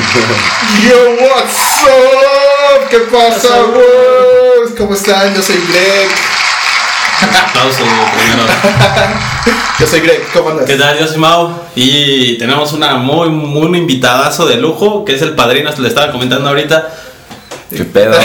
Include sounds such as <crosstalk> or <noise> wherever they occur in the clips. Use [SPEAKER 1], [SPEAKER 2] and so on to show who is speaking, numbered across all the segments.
[SPEAKER 1] <laughs> Yo, what's up? ¿Qué pasa, güey? ¿Cómo están? Yo soy Greg.
[SPEAKER 2] Aplauso primero. <laughs>
[SPEAKER 1] Yo soy Greg, ¿cómo andas?
[SPEAKER 2] ¿Qué tal? Yo soy Mau y tenemos una muy, muy invitadazo de lujo que es el padrino, le estaba comentando ahorita.
[SPEAKER 3] ¿Qué pedo? <laughs>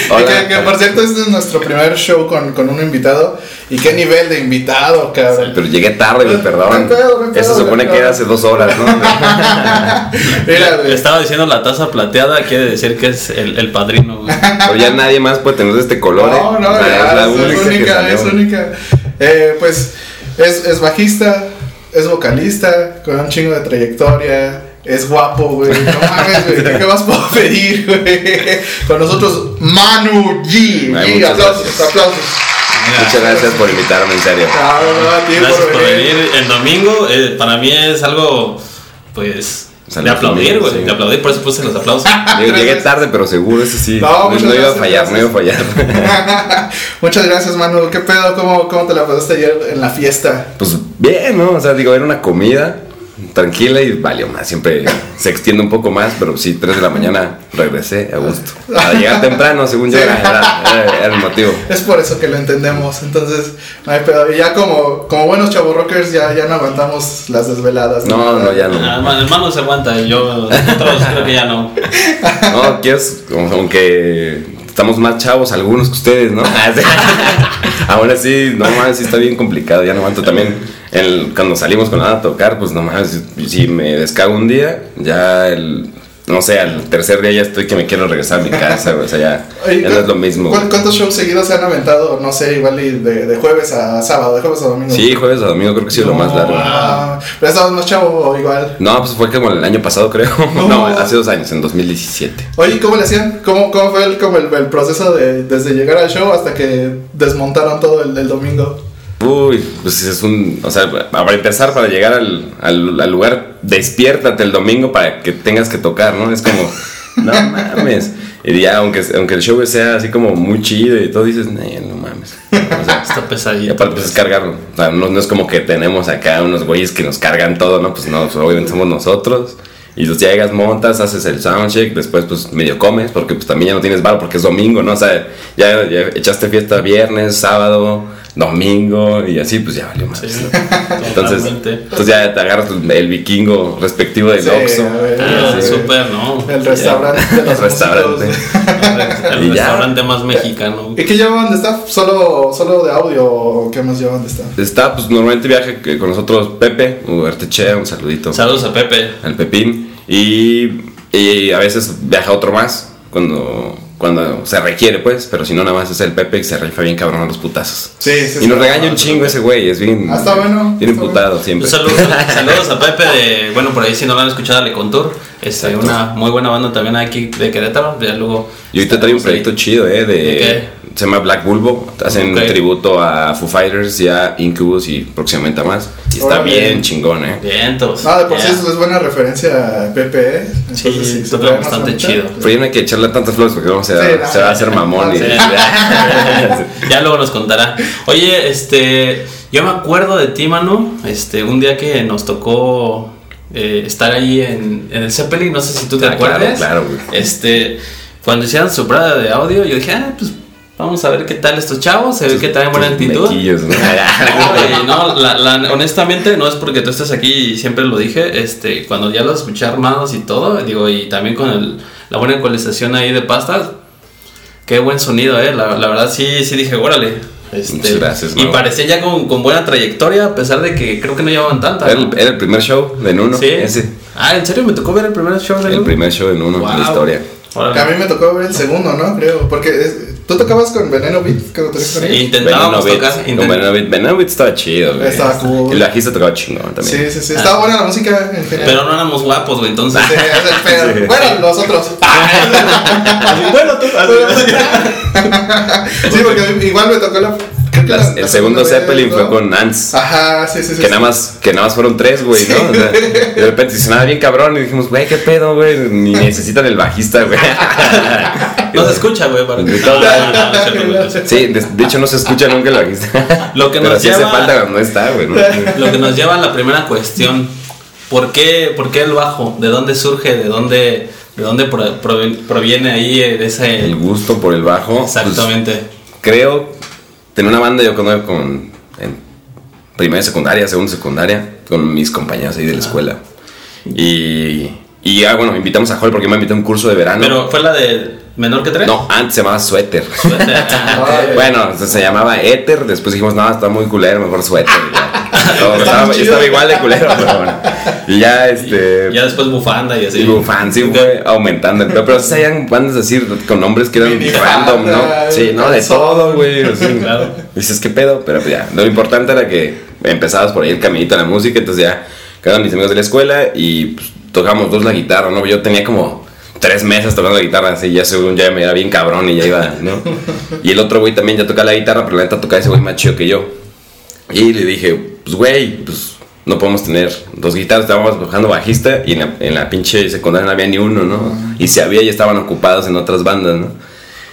[SPEAKER 1] Y que, que, por cierto, este es nuestro primer show con, con un invitado. ¿Y qué nivel de invitado, cabrón?
[SPEAKER 3] Pero llegué tarde, güey, perdón. Eso se supone que era hace dos horas, ¿no? <laughs>
[SPEAKER 1] Mira,
[SPEAKER 2] Le
[SPEAKER 1] güey.
[SPEAKER 2] estaba diciendo la taza plateada, quiere decir que es el, el padrino. güey. <laughs>
[SPEAKER 3] Pero ya nadie más puede tener de este color, ¿eh?
[SPEAKER 1] No, no,
[SPEAKER 3] O sea,
[SPEAKER 1] ya,
[SPEAKER 3] es la
[SPEAKER 1] es
[SPEAKER 3] única, que
[SPEAKER 1] única,
[SPEAKER 3] salió.
[SPEAKER 1] es única. Eh, pues es, es bajista, es vocalista, con un chingo de trayectoria. Es guapo, güey. No mames, güey. ¿Qué, qué más puedo pedir, güey? Con nosotros, Manu G.
[SPEAKER 3] Ay,
[SPEAKER 1] G, aplausos,
[SPEAKER 3] gracias.
[SPEAKER 1] aplausos.
[SPEAKER 2] Mira,
[SPEAKER 3] Muchas gracias por invitarme, en serio.
[SPEAKER 1] Ah,
[SPEAKER 2] Gracias por venir. El domingo eh, para mí es algo, pues,
[SPEAKER 3] Salud,
[SPEAKER 2] de aplaudir, güey.
[SPEAKER 3] sí.
[SPEAKER 2] De aplaudir, por eso puse los aplausos. <laughs>
[SPEAKER 3] Llegué, tarde, pero seguro, eso sí.
[SPEAKER 1] No,
[SPEAKER 3] No, no iba a
[SPEAKER 1] gracias,
[SPEAKER 3] fallar, no iba a fallar. <laughs>
[SPEAKER 1] Muchas gracias, Manu. ¿Qué pedo? ¿Cómo, ¿Cómo te la pasaste ayer en la fiesta?
[SPEAKER 3] Pues bien, ¿no? O sea, digo, era una comida tranquila y valió más. Siempre se extiende un poco más, pero sí, 3 de la mañana regresé a gusto. A llegar temprano, según yo,
[SPEAKER 1] Sí.
[SPEAKER 3] era, era- era el motivo.
[SPEAKER 1] Es por eso que lo entendemos. Entonces, no hay pedo. Y ya como, como buenos chavos rockers, ya, ya no aguantamos las desveladas.
[SPEAKER 3] No, no, ya
[SPEAKER 2] Ah,
[SPEAKER 3] no.
[SPEAKER 2] hermano se aguanta, yo nosotros creo que ya no.
[SPEAKER 3] No, quieres, como- aunque estamos más chavos algunos que ustedes, ¿no? <laughs> Ah, sí. <laughs> Aún así, no mames, sí está bien complicado, ya no aguanto también. El, cuando salimos con nada a tocar, pues no mames, si me descago un día, ya el, no sé, al tercer día ya estoy que me quiero regresar a mi casa, o sea, ya,
[SPEAKER 1] Oye,
[SPEAKER 3] ya no es lo mismo.
[SPEAKER 1] ¿cu- ¿Cuántos shows seguidos se han aventado? No sé, igual de, de jueves a sábado, de jueves a domingo.
[SPEAKER 3] Sí, jueves a domingo creo que sí es lo más largo.
[SPEAKER 1] Ah, pero estabas más chavo o igual.
[SPEAKER 3] No, pues fue como el año pasado, creo. <laughs>
[SPEAKER 1] No.
[SPEAKER 3] No, hace dos años, en 2017.
[SPEAKER 1] Oye, ¿cómo le hacían? ¿Cómo, cómo fue el, como el, el proceso de, desde llegar al show hasta que desmontaron todo el domingo?
[SPEAKER 3] Uy, pues es un. O sea, para empezar, para llegar al, al, al lugar, despiértate el domingo para que tengas que tocar, ¿no? Es como, <laughs> no mames. Y ya, aunque, aunque el show sea así como muy chido y todo, dices, "Nah, no mames. O sea, <laughs>
[SPEAKER 2] Está
[SPEAKER 3] y
[SPEAKER 2] pesadito.
[SPEAKER 3] aparte, pues es cargarlo. O sea, no, no es como que tenemos acá unos güeyes que nos cargan todo, ¿no? Pues no, pues, obviamente somos nosotros. Y pues llegas, montas, haces el soundcheck, después pues medio comes, porque pues también ya no tienes bar porque es domingo, ¿no? O sea, ya, ya echaste fiesta viernes, sábado, domingo y así, pues ya valió más.
[SPEAKER 2] Sí,
[SPEAKER 3] Entonces, <laughs>
[SPEAKER 2] totalmente.
[SPEAKER 3] entonces ya te agarras el, vikingo respectivo del
[SPEAKER 1] Sí,
[SPEAKER 3] Oxxo.
[SPEAKER 2] Ah, súper, ¿no?
[SPEAKER 1] El restaurante de los <laughs>
[SPEAKER 3] El restaurante.
[SPEAKER 2] El
[SPEAKER 3] Y ya.
[SPEAKER 2] restaurante más mexicano.
[SPEAKER 1] ¿Y qué llevan de staff? ¿Solo, ¿Solo de audio o qué más llevan de staff?
[SPEAKER 3] Está, pues normalmente viaja con nosotros Pepe, Ubertechea, un saludito
[SPEAKER 2] Saludos a Pepe.
[SPEAKER 3] al Pepín. Y, y a veces viaja otro más cuando, cuando se requiere, pues. Pero si no, nada más es el Pepe y se rifa bien cabrón a los putazos.
[SPEAKER 1] Sí, sí.
[SPEAKER 3] Y nos regaña un chingo ese güey, es bien.
[SPEAKER 1] Ah, está bueno,
[SPEAKER 3] Bien imputado siempre.
[SPEAKER 2] Saludos, <laughs> saludos a Pepe de, bueno, por ahí si no lo han escuchado, Le Contour. Este,
[SPEAKER 3] Exacto.
[SPEAKER 2] una muy buena banda también aquí de Querétaro. Ya luego.
[SPEAKER 3] Y ahorita trae un
[SPEAKER 2] ahí.
[SPEAKER 3] proyecto chido, ¿eh? De,
[SPEAKER 2] ¿De qué?
[SPEAKER 3] Se llama Black Bulbo. Hacen
[SPEAKER 2] Ok.
[SPEAKER 3] tributo a Foo Fighters y a Incubus y próximamente a más. Y está bien chingón, ¿eh?
[SPEAKER 2] Vientos.
[SPEAKER 1] No, de por
[SPEAKER 2] Ya.
[SPEAKER 1] sí eso es buena referencia a Pepe, ¿eh?
[SPEAKER 2] Sí, toca
[SPEAKER 1] trae más
[SPEAKER 2] bastante chido.
[SPEAKER 3] Pero ya no hay que echarle tantas flores porque vamos a,
[SPEAKER 1] Sí,
[SPEAKER 3] se
[SPEAKER 1] no.
[SPEAKER 3] va a hacer mamón. y-
[SPEAKER 2] Sí. <laughs> <laughs> ya luego nos contará. Oye, este, yo me acuerdo de ti, Manu, este, un día que nos tocó eh, estar ahí en, en el Zeppelin, no sé si tú te
[SPEAKER 3] Ah, claro,
[SPEAKER 2] acuerdas.
[SPEAKER 3] claro, güey.
[SPEAKER 2] Este, cuando hicieron su prueba de audio, yo dije, ah, pues vamos a ver qué tal estos chavos, se ve que traen buena actitud.
[SPEAKER 3] mequillos, ¿no? <laughs>
[SPEAKER 2] Oye, no, la- la- honestamente no es porque tú estés aquí y siempre lo dije, este, cuando ya los escuché armados y todo, digo, y también con el- la buena ecualización ahí de pastas, qué buen sonido, eh, la, la verdad sí, sí dije, órale. Este,
[SPEAKER 3] Muchas gracias,
[SPEAKER 2] Y parecía ya con, con buena trayectoria, a pesar de que creo que no llevaban tanta.
[SPEAKER 3] Era
[SPEAKER 2] ¿no?
[SPEAKER 3] el, era el primer show de Nuno.
[SPEAKER 2] Sí.
[SPEAKER 3] Ese.
[SPEAKER 2] Ah, ¿en serio me tocó ver el primer show de
[SPEAKER 3] El
[SPEAKER 2] Nuno?
[SPEAKER 3] primer show de Nuno en
[SPEAKER 2] Wow.
[SPEAKER 3] la historia.
[SPEAKER 2] Órale.
[SPEAKER 1] A mí me tocó ver el segundo, ¿no? Creo. Porque es- tú tocabas con Veneno Beat cuando tocaste con ellos.
[SPEAKER 2] Intentábamos
[SPEAKER 3] Veneno
[SPEAKER 2] tocar.
[SPEAKER 3] Beat.
[SPEAKER 2] intent-
[SPEAKER 3] Con Veneno Beat. Veneno Beat estaba chido, güey.
[SPEAKER 1] Estaba cool.
[SPEAKER 3] El bajista tocaba chingón también.
[SPEAKER 1] Sí, sí, sí. Estaba buena la música en general.
[SPEAKER 2] Pero no éramos guapos, güey, entonces.
[SPEAKER 1] Sí, es el pedo.
[SPEAKER 3] Sí.
[SPEAKER 1] Bueno, nosotros. <laughs> <laughs>
[SPEAKER 2] bueno, tú.
[SPEAKER 1] sí, porque igual me tocó la. Creo que la-
[SPEAKER 3] Las-
[SPEAKER 1] la
[SPEAKER 3] el segundo Zeppelin
[SPEAKER 1] vez,
[SPEAKER 3] fue con Ants.
[SPEAKER 1] Ajá, sí, sí, sí.
[SPEAKER 3] Que
[SPEAKER 1] sí.
[SPEAKER 3] nada más, que nada más fueron tres, güey, ¿no? O sea, <laughs> de repente se sonaba bien cabrón y dijimos, güey, qué pedo, güey. Ni <laughs> necesitan el bajista, güey. <laughs>
[SPEAKER 2] No se escucha, güey. para- güey.
[SPEAKER 3] Sí, de, de hecho no se escucha nunca el bajista.
[SPEAKER 2] Lo que
[SPEAKER 3] Pero
[SPEAKER 2] nos
[SPEAKER 3] sí hace
[SPEAKER 2] lleva-
[SPEAKER 3] falta cuando no está, güey. ¿no?
[SPEAKER 2] Lo que nos lleva a la primera cuestión. ¿por qué, ¿por qué el bajo? ¿De dónde surge? ¿De dónde, de dónde proviene ahí eh, de ese...
[SPEAKER 3] El gusto por el bajo. pues,
[SPEAKER 2] Exactamente.
[SPEAKER 3] creo tener una banda yo con, con en primera secundaria, segunda secundaria, con mis compañeros ahí de la escuela. Y, y ah, bueno, invitamos a Joel porque me invitó a un curso de verano.
[SPEAKER 2] Pero fue la de menor que tres.
[SPEAKER 3] no, antes se llamaba Suéter.
[SPEAKER 2] Ah, <laughs>
[SPEAKER 1] Ay,
[SPEAKER 3] bueno, se, se llamaba Éter, después dijimos, no, está muy culero, mejor Suéter. <laughs> y. No, estaba,
[SPEAKER 1] chido.
[SPEAKER 3] estaba igual de culero, pero bueno. Y ya, este...
[SPEAKER 2] ya después bufanda y así.
[SPEAKER 3] Sí, Bufan, sí fue aumentando. Pero, pero sí habían bandas así con nombres que eran random, ¿no? Sí, no, de todo, güey. así. <laughs>
[SPEAKER 2] Claro.
[SPEAKER 3] Dices, ¿qué pedo? Pero pues ya, lo importante era que empezabas por ahí el caminito a la música, entonces ya quedaron mis amigos de la escuela y pues, tocamos dos la guitarra, ¿no? Yo tenía como tres meses tocando la guitarra, así ya según ya me era bien cabrón y ya iba, ¿no? <laughs> Y el otro güey también ya tocaba la guitarra, pero la neta tocaba ese güey más chido que yo. Y le dije, pues güey, pues no podemos tener dos guitarras, estábamos bajando bajista y en la, en la pinche secundaria no había ni uno, ¿no? Y si había ya estaban ocupados en otras bandas, ¿no?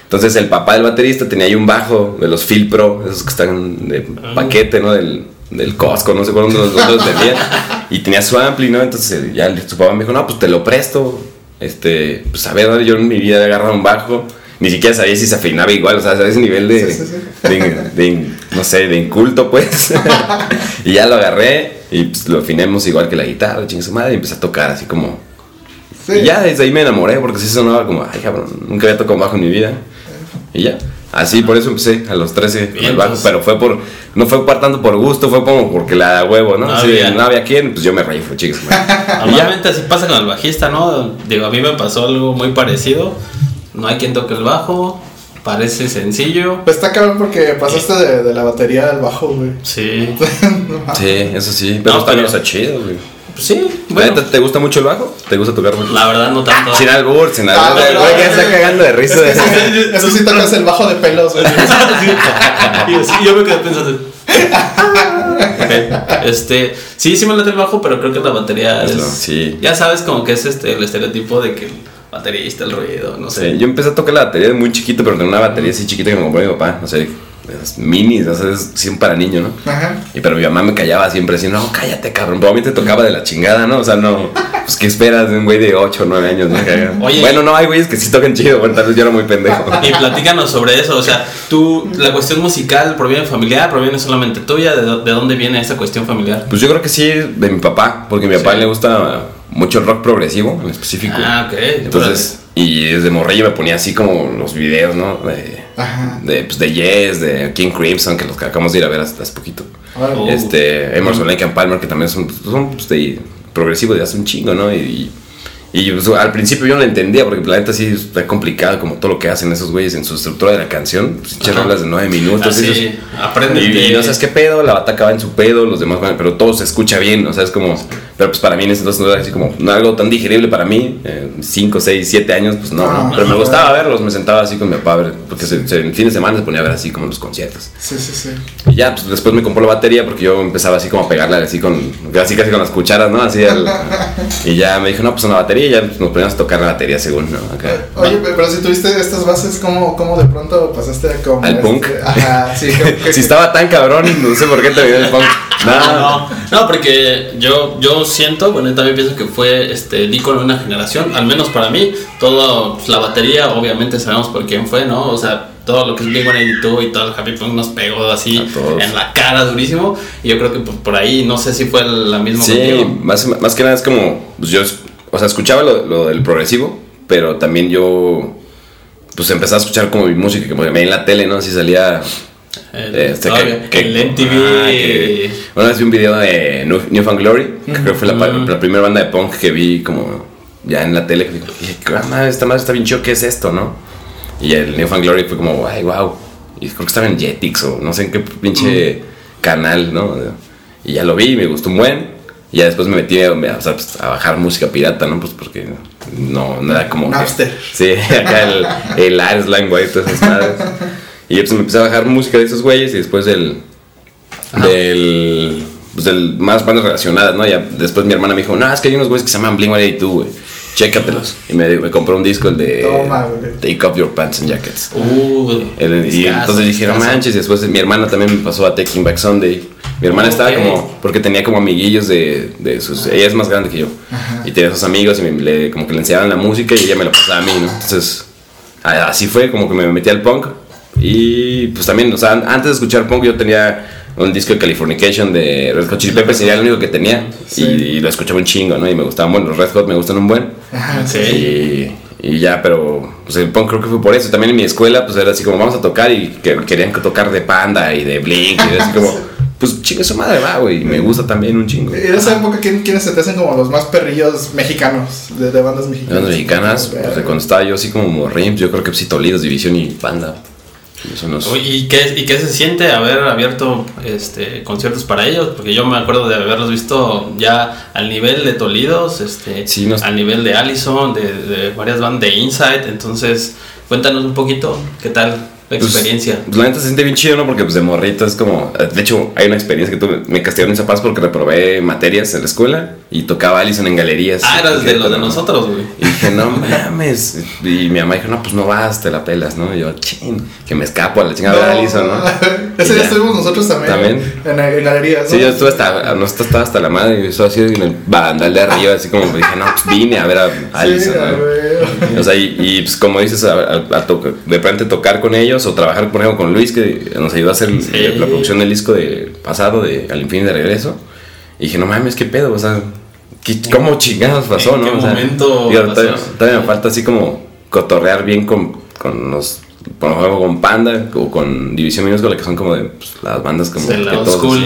[SPEAKER 3] Entonces el papá del baterista tenía ahí un bajo de los Phil Pro, esos que están de paquete, ¿no? Del, del Costco, no sé cuál dónde los, los vendían. <laughs> Y tenía su ampli, ¿no? Entonces ya el- su papá me dijo, no, pues te lo presto. Este, pues a ver, yo en mi vida he agarrado un bajo. Ni siquiera sabía si se afinaba igual, o sea, a ese nivel de,
[SPEAKER 1] Sí, sí, sí.
[SPEAKER 3] de, de- no sé, de inculto, pues. <laughs> y ya lo agarré y pues lo afinemos igual que la guitarra, chingue su madre, y empecé a tocar así como
[SPEAKER 1] Sí.
[SPEAKER 3] y ya desde ahí me enamoré porque sí sonaba como, ay cabrón, nunca había tocado bajo en mi vida. Y ya. Así, por eso empecé a los 13 con el bajo, pero fue por, no fue tanto por gusto, fue como porque la da huevo, ¿no?
[SPEAKER 2] No
[SPEAKER 3] Sí,
[SPEAKER 2] había.
[SPEAKER 3] no había quien, pues yo me reí, fue chicos.
[SPEAKER 2] Normalmente así pasa con el bajista, ¿no? Digo, a mí me pasó algo muy parecido. No hay quien toque el bajo. Parece sencillo.
[SPEAKER 1] Pues está cabrón porque pasaste de, de la batería al bajo, güey.
[SPEAKER 2] Sí.
[SPEAKER 1] No. <laughs>
[SPEAKER 3] Sí, eso sí, pero
[SPEAKER 2] No,
[SPEAKER 3] está,
[SPEAKER 2] pero-
[SPEAKER 3] chido, güey.
[SPEAKER 2] Pues sí,
[SPEAKER 3] ¿La
[SPEAKER 2] bueno.
[SPEAKER 3] ¿Te gusta mucho el bajo? ¿Te gusta tocar mucho?
[SPEAKER 2] La verdad no tanto.
[SPEAKER 3] Sin albur, sin
[SPEAKER 1] Ah,
[SPEAKER 3] albur.
[SPEAKER 1] no,
[SPEAKER 3] güey
[SPEAKER 1] no,
[SPEAKER 3] que está cagando de risa. de-
[SPEAKER 1] Eso sí tocas el bajo de pelos, güey. <laughs>
[SPEAKER 2] Y yo, sí, yo me quedé pensando. Ok, Este, sí, sí me late el bajo, pero creo que la batería
[SPEAKER 3] Es
[SPEAKER 2] es.
[SPEAKER 3] lo- sí.
[SPEAKER 2] Ya sabes, como que es este el estereotipo de que baterista, el ruido, no sé.
[SPEAKER 3] Sí, yo empecé a tocar la batería de muy chiquito, pero tenía una batería así chiquita que me compró mi papá, no sé, esas minis, o sea, es siempre para niño, ¿no?
[SPEAKER 1] Ajá.
[SPEAKER 3] Y pero mi mamá me callaba siempre así, no, cállate, cabrón. Pero a mí te tocaba de la chingada, ¿no? O sea, no. Pues, ¿qué esperas de un güey de 8 o 9 años? ¿no?
[SPEAKER 2] Oye.
[SPEAKER 3] bueno, no, hay güeyes que sí tocan chido, bueno, tal vez yo era muy pendejo. <laughs>
[SPEAKER 2] Y platícanos sobre eso, o sea, tú, la cuestión musical proviene familiar, proviene solamente tuya, ¿de, dó- de dónde viene esa cuestión familiar?
[SPEAKER 3] Pues yo creo que sí de mi papá, porque a mi papá
[SPEAKER 2] Sí.
[SPEAKER 3] le gusta mucho el rock progresivo en específico.
[SPEAKER 2] Ah, ok.
[SPEAKER 3] Entonces, y desde morrillo me ponía así como los videos, ¿no? De,
[SPEAKER 1] Ajá.
[SPEAKER 3] de, pues, de Yes, de King Crimson, que los que acabamos de ir a ver hace, hace poquito.
[SPEAKER 2] Oh.
[SPEAKER 3] Este, Emerson Lake and Palmer, que también son, son pues, de progresivo de hace un chingo, ¿no? Y, y, pues, al principio yo no lo entendía, porque la neta sí está complicado, como todo lo que hacen esos güeyes en su estructura de la canción. Pues, rolas de nueve minutos.
[SPEAKER 2] Así,
[SPEAKER 3] y dices,
[SPEAKER 2] aprendes
[SPEAKER 3] y, no sabes qué pedo, la bata acaba en su pedo, los demás van, pero todo se escucha bien, o sea, es como, pero pues para mí en ese entonces no era así como, no algo tan digerible para mí, 5, 6, 7 años, pues no,
[SPEAKER 1] No,
[SPEAKER 3] no, pero me
[SPEAKER 1] no.
[SPEAKER 3] gustaba verlos, me sentaba así con mi papá a ver, porque se, se- en fin de semana se ponía a ver así como los conciertos.
[SPEAKER 1] Sí, sí, sí.
[SPEAKER 3] Y ya, pues después me compró la batería porque yo empezaba así como a pegarla así con, así casi con las cucharas, ¿no? Así al- <laughs> y ya me dijo, no, pues una batería y ya nos poníamos a tocar la batería según, ¿no? Acá.
[SPEAKER 1] Oye, pero si tuviste estas bases, ¿cómo, cómo de pronto pasaste a como
[SPEAKER 3] ¿Al punk?
[SPEAKER 1] Ajá, sí. <laughs>
[SPEAKER 3] Si estaba tan cabrón, no sé por qué te vio el punk. <laughs> No,
[SPEAKER 2] No, no, porque yo, yo siento, bueno, yo también pienso que fue este, el ícono de una generación, al menos para mí, todo, pues, la batería, obviamente sabemos por quién fue, ¿no? O sea, todo lo que es Blink-182 y todo el Happy Punk nos pegó así en la cara durísimo, y yo creo que pues, por ahí, no sé si fue la misma
[SPEAKER 3] Sí,
[SPEAKER 2] contigo.
[SPEAKER 3] más, más que nada es como, pues yo, o sea, escuchaba lo, lo del progresivo, pero también yo, pues empezaba a escuchar como mi música, que me en la tele, ¿no? Así salía...
[SPEAKER 2] El,
[SPEAKER 3] este,
[SPEAKER 2] todavía,
[SPEAKER 3] que-
[SPEAKER 2] el
[SPEAKER 3] que-
[SPEAKER 2] MTV.
[SPEAKER 3] ah, que- una vez vi un video de New, New Found Glory, que creo que fue la, la primera banda de punk que vi como ya en la tele. Que dije, "Ah, madre, esta madre está bien chido, ¿qué es esto, no? Y el New Found Glory fue como, ay, wow. Y creo que estaba en Jetix o no sé en qué pinche canal, ¿no? Y ya lo vi me gustó un buen. Y ya después me metí a, o sea, pues, a bajar música pirata, ¿no? Pues porque no, era como. que-
[SPEAKER 1] Napster.
[SPEAKER 3] sí, <laughs> acá el, el Arslan, güey, todas esas madres. <laughs> Y pues me empecé a bajar música de esos güeyes y después del.
[SPEAKER 2] Ajá.
[SPEAKER 3] del. Pues del más bandas relacionadas, ¿no? Ya después mi hermana me dijo, no, es que hay unos güeyes que se llaman Blink 182, güey. Chécatelos. Y me, me compró un disco, el de.
[SPEAKER 1] Toma, güey.
[SPEAKER 3] Take Off Your Pants and Jackets.
[SPEAKER 2] Uh,
[SPEAKER 3] El- y entonces dijeron,
[SPEAKER 2] discazo.
[SPEAKER 3] manches, y después mi hermana también me pasó a Taking Back Sunday. Mi hermana estaba como, porque tenía como amiguillos de, de sus, ella es más grande que yo, y tenía sus amigos y me, le, como que le enseñaban la música y ella me la pasaba a mí, ¿no? Entonces, así fue como que me metí al punk y pues también, o sea, antes de escuchar punk yo tenía un disco de Californication de Red Hot Chili Peppers, sería el único que tenía y, lo escuchaba un chingo, ¿no? Y me gustaban, bueno, los Red Hot me gustan un buen. sí. Y, ya, pero pues el punk creo que fue por eso. También en mi escuela, pues era así como vamos a tocar y que querían tocar de Panda y de Blink y así como <laughs> pues chingue su madre, va, güey. Me gusta también un chingo.
[SPEAKER 1] Y en esa época, ¿quiénes se te hacen como los más perrillos mexicanos? De, bandas mexicanas.
[SPEAKER 3] Bandas mexicanas, pues de cuando estaba yo así como Rims, yo creo que sí, Tolidos, División y
[SPEAKER 2] ¿Y, qué, ¿Y qué se siente haber abierto este, conciertos para ellos? Porque yo me acuerdo de haberlos visto ya al nivel de Tolidos, este, al nivel de Allison, de, de varias bandas de Insight. Entonces, cuéntanos un poquito, ¿qué tal? La pues, experiencia.
[SPEAKER 3] Pues, la neta se siente bien chido, ¿no? Porque pues de morrito es como... De hecho, hay una experiencia que tuve. Me castigaron en Zapaz porque reprobé materias en la escuela y tocaba Allison en galerías.
[SPEAKER 2] Ah, eras de los de nosotros, güey.
[SPEAKER 3] Y dije, no mames. Y mi mamá dijo, no, pues no vas, te la pelas, ¿no? Y yo, ching, que me escapo a la chingada de Allison, ¿no? <laughs>
[SPEAKER 1] Ese día estuvimos nosotros también. También. En, en galerías, ¿no?
[SPEAKER 3] Sí, yo estuve hasta... No estaba hasta la madre. Yo estaba así en el bandal de arriba, así como dije, no, pues vine a ver a Allison, ¿no? O sea, y, pues como dices, a, a, de repente tocar con ellos o trabajar, por ejemplo, con Luis, que nos ayudó a hacer la producción del disco de pasado, de Al Infin de Regreso. Y dije, no mames, qué pedo, o sea, ¿cómo chingados pasó, no?
[SPEAKER 2] momento
[SPEAKER 3] todavía, me falta así como cotorrear bien con, con los por ejemplo, con Panda o con División Minúscula, que son como de pues, las bandas como que todos.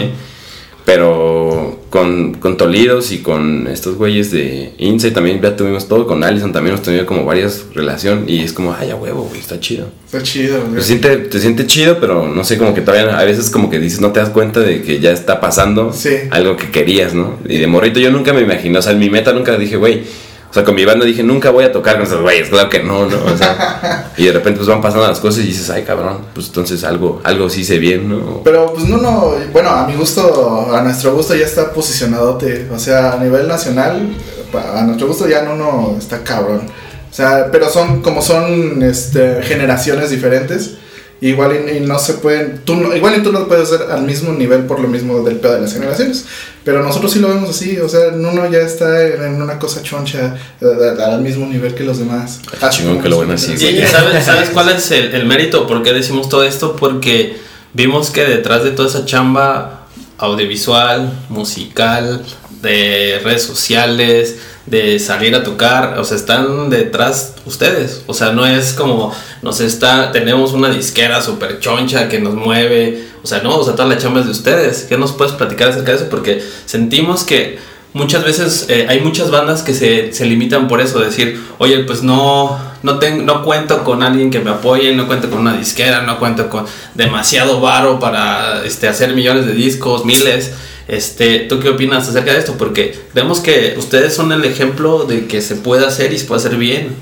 [SPEAKER 3] Pero con, con Tolidos y con estos güeyes de Insight también ya tuvimos todo. Con Allison también hemos tenido como varias relaciones. Y es como, ay, a huevo, güey, está chido.
[SPEAKER 1] Está chido, güey.
[SPEAKER 3] Te siente, te siente chido, pero no sé, como que todavía a veces como que dices, no te das cuenta de que ya está pasando algo que querías, ¿no? Y de morrito yo nunca me imaginé, o sea, en mi meta nunca dije, güey o sea, con mi banda dije, nunca voy a tocar con esos güeyes, claro que no, ¿no? O sea, <laughs> y de repente pues van pasando las cosas y dices, ay, cabrón, pues entonces algo, algo sí hice bien, ¿no?
[SPEAKER 1] Pero pues no, no, bueno, a mi gusto, a nuestro gusto ya está posicionado, o sea, a nivel nacional, a nuestro gusto ya no, no, está cabrón. O sea, pero son, como son este, generaciones diferentes, Igual y, no se pueden, tú igual y tú no puedes ser al mismo nivel por lo mismo del pedo de las generaciones, pero nosotros sí lo vemos así, o sea, uno ya está en, una cosa choncha al mismo nivel que los demás.
[SPEAKER 3] Ah, chingón que lo ven así.
[SPEAKER 2] ¿Y sabes, <laughs> sabes cuál es el, el mérito? ¿Por qué decimos todo esto? Porque vimos que detrás de toda esa chamba audiovisual, musical, de redes sociales, de salir a tocar, o sea, están detrás ustedes, o sea, no es como nos está, tenemos una disquera súper choncha que nos mueve, o sea, no, o sea, toda la chamba de ustedes, ¿qué nos puedes platicar acerca de eso? Porque sentimos que muchas veces eh, hay muchas bandas que se, se, limitan por eso, decir, oye, pues no, no, tengo, no cuento con alguien que me apoye, no cuento con una disquera, no cuento con demasiado varo para este, hacer millones de discos, miles. Este, ¿Tú qué opinas acerca de esto? Porque vemos que ustedes son el ejemplo de que se puede hacer y se puede hacer bien.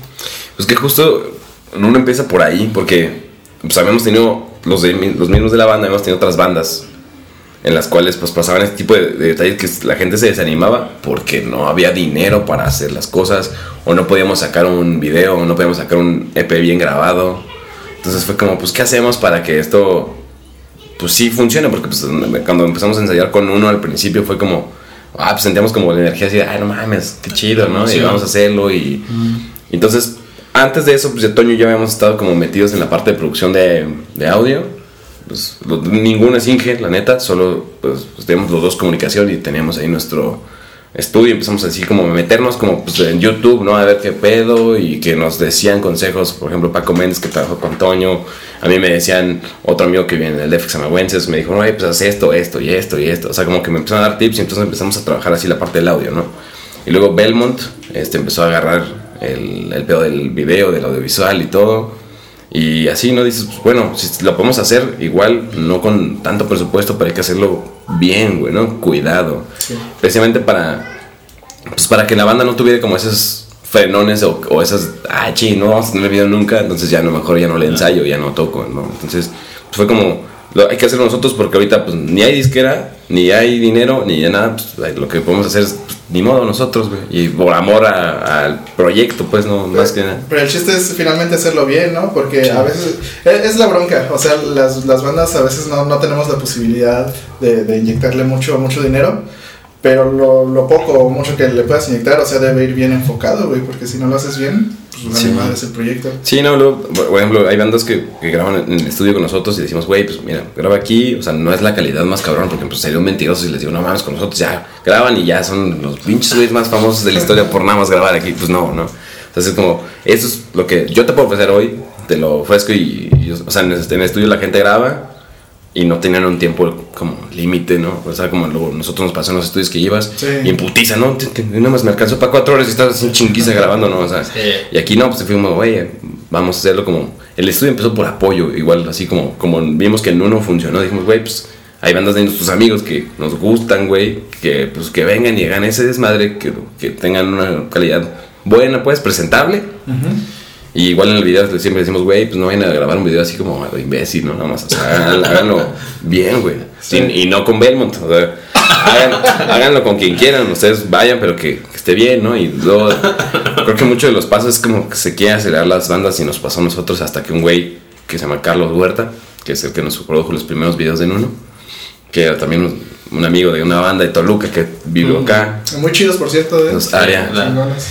[SPEAKER 3] Pues que justo uno empieza por ahí, porque pues habíamos tenido, los, los miembros de la banda, habíamos tenido otras bandas en las cuales pues pasaban este tipo de, detalles que la gente se desanimaba porque no había dinero para hacer las cosas o no podíamos sacar un video o no podíamos sacar un EP bien grabado. Entonces fue como, pues, ¿qué hacemos para que esto pues sí funciona, porque pues, cuando empezamos a ensayar con uno al principio fue como, ah, pues sentíamos como la energía así, de, ay, no mames, qué chido, ¿no? Y vamos a hacerlo y... Entonces, antes de eso, pues de Toño ya habíamos estado como metidos en la parte de producción de, de audio. Pues ninguno es Inge, la neta, solo pues, pues teníamos los dos comunicación y teníamos ahí nuestro estudio empezamos así como a meternos como pues, en YouTube, ¿no? A ver qué pedo y que nos decían consejos, por ejemplo, Paco Méndez que trabajó con Toño, a mí me decían, otro amigo que viene del DEFX Amagüenses, me dijo, no, pues haz esto, esto y esto y esto, o sea, como que me empezaron a dar tips y entonces empezamos a trabajar así la parte del audio, ¿no? Y luego Belmont este, empezó a agarrar el, el pedo del video, del audiovisual y todo. Y así, ¿no? Dices, pues, bueno, si lo podemos hacer igual, no con tanto presupuesto, pero hay que hacerlo bien, güey, ¿no? Cuidado. Especialmente para, pues para que la banda no tuviera como esos frenones o, o esas, ah, chi, no vamos a tener video nunca, entonces ya no, mejor ya no le ensayo, ya no toco, ¿no? Entonces, fue como, lo, hay que hacerlo nosotros porque ahorita pues ni hay disquera, ni hay dinero, ni nada, pues, lo que podemos hacer es pues, ni modo nosotros, güey, y por amor al proyecto, pues no, más que nada.
[SPEAKER 1] Pero el chiste es finalmente hacerlo bien, ¿no? Porque a veces es, la bronca, o sea, las, las bandas a veces no, no tenemos la posibilidad de, de inyectarle mucho, mucho dinero. Pero lo, lo, poco o mucho que le puedas inyectar, o sea, debe ir bien enfocado, güey, porque si no lo haces bien, pues sí. es el proyecto.
[SPEAKER 3] Sí, no, luego, por ejemplo, hay bandas que, que, graban en el estudio con nosotros y decimos, güey, pues mira, graba aquí, o sea, no es la calidad más cabrón, porque pues sería un mentiroso si les digo, no mames, con nosotros ya graban y ya son los pinches güeyes más famosos de la historia por nada más grabar aquí, pues no, no. Entonces, como, eso es lo que yo te puedo ofrecer hoy, te lo ofrezco y, y o sea, en el, en el estudio la gente graba y no tenían un tiempo como límite, ¿no? O sea, como luego nosotros nos pasamos los estudios que llevas sí. y en putiza, ¿no? Nada más me alcanzó para cuatro horas y estás así chinguiza grabando, ¿no? O sea, sí. y aquí no, pues fuimos, güey, vamos a hacerlo como. El estudio empezó por apoyo, igual, así como, como vimos que en uno funcionó, dijimos, güey, pues hay bandas de nuestros amigos que nos gustan, güey, que pues que vengan y hagan ese desmadre, que, que tengan una calidad buena, pues, presentable. Uh -huh. Y igual en el video siempre decimos, güey, pues no vayan a grabar un video así como a lo imbécil, ¿no? Nada más, o sea, háganlo, bien, güey. Sí. Y, y, no con Belmont, o sea, hagan, háganlo con quien quieran, ustedes vayan, pero que, que, esté bien, ¿no? Y luego, creo que muchos de los pasos es como que se quiere acelerar las bandas y nos pasó a nosotros hasta que un güey que se llama Carlos Huerta, que es el que nos produjo los primeros videos de Nuno, que era también un amigo de una banda de Toluca que vivió mm. acá.
[SPEAKER 1] Muy chidos, por cierto. De
[SPEAKER 3] Entonces, área.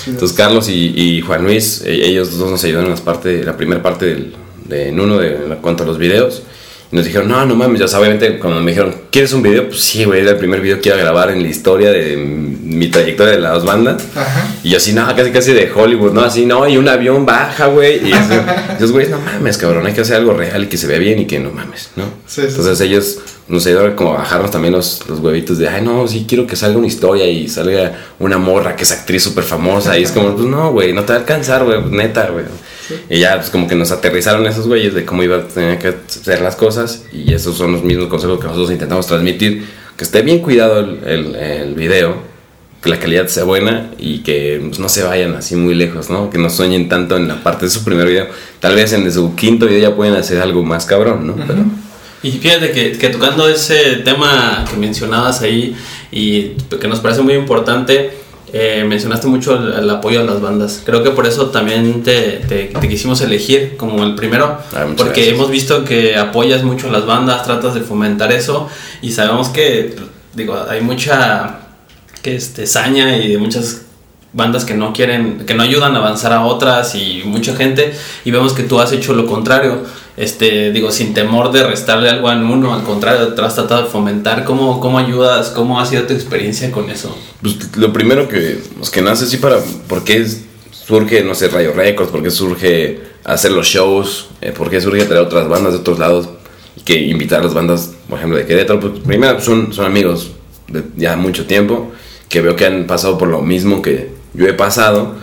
[SPEAKER 3] Entonces, Carlos y, y, Juan Luis, ellos dos nos ayudaron en las parte, la primera parte del, de Nuno de, en cuanto a los videos. Y nos dijeron, no, no mames, ya sea, obviamente cuando me dijeron, ¿quieres un video? Pues sí, güey, era el primer video que iba a grabar en la historia de mi trayectoria de las bandas. Ajá. Y yo así, no, casi casi de Hollywood, ¿no? Así, no, y un avión baja, güey. Y eso, <laughs> esos güeyes, no mames, cabrón, hay que hacer algo real y que se vea bien y que no mames, ¿no? Sí, sí, Entonces ellos nos ayudaron como a bajarnos también los, los huevitos de, ay, no, sí quiero que salga una historia y salga una morra que es actriz súper famosa. y es como, pues no, güey, no te va a alcanzar, güey, neta, güey. Sí. Y ya, pues como que nos aterrizaron esos güeyes de cómo iba a tener que hacer las cosas. Y esos son los mismos consejos que nosotros intentamos transmitir. Que esté bien cuidado el, el, el video, que la calidad sea buena y que pues, no se vayan así muy lejos, ¿no? Que no sueñen tanto en la parte de su primer video. Tal vez en su quinto video ya pueden hacer algo más cabrón, ¿no? Uh -huh. Pero
[SPEAKER 2] y fíjate que, que, tocando ese tema que mencionabas ahí y que nos parece muy importante, eh, mencionaste mucho el, el, apoyo a las bandas. Creo que por eso también te, te, te quisimos elegir como el primero,
[SPEAKER 3] Ah,
[SPEAKER 2] porque
[SPEAKER 3] gracias.
[SPEAKER 2] hemos visto que apoyas mucho a las bandas, tratas de fomentar eso y sabemos que, digo, hay mucha que este, saña y de muchas bandas que no quieren, que no ayudan a avanzar a otras y mucha gente y vemos que tú has hecho lo contrario este, digo, sin temor de restarle algo a uno, al contrario, te de fomentar. ¿Cómo, cómo ayudas? ¿Cómo ha sido tu experiencia con eso?
[SPEAKER 3] Pues lo primero que, pues, que nace así para, ¿por qué surge, no sé, Rayo Records? ¿Por qué surge hacer los shows? Eh, ¿Por qué surge traer otras bandas de otros lados? Que invitar a las bandas, por ejemplo, de Querétaro, pues primero son, son amigos de ya mucho tiempo, que veo que han pasado por lo mismo que yo he pasado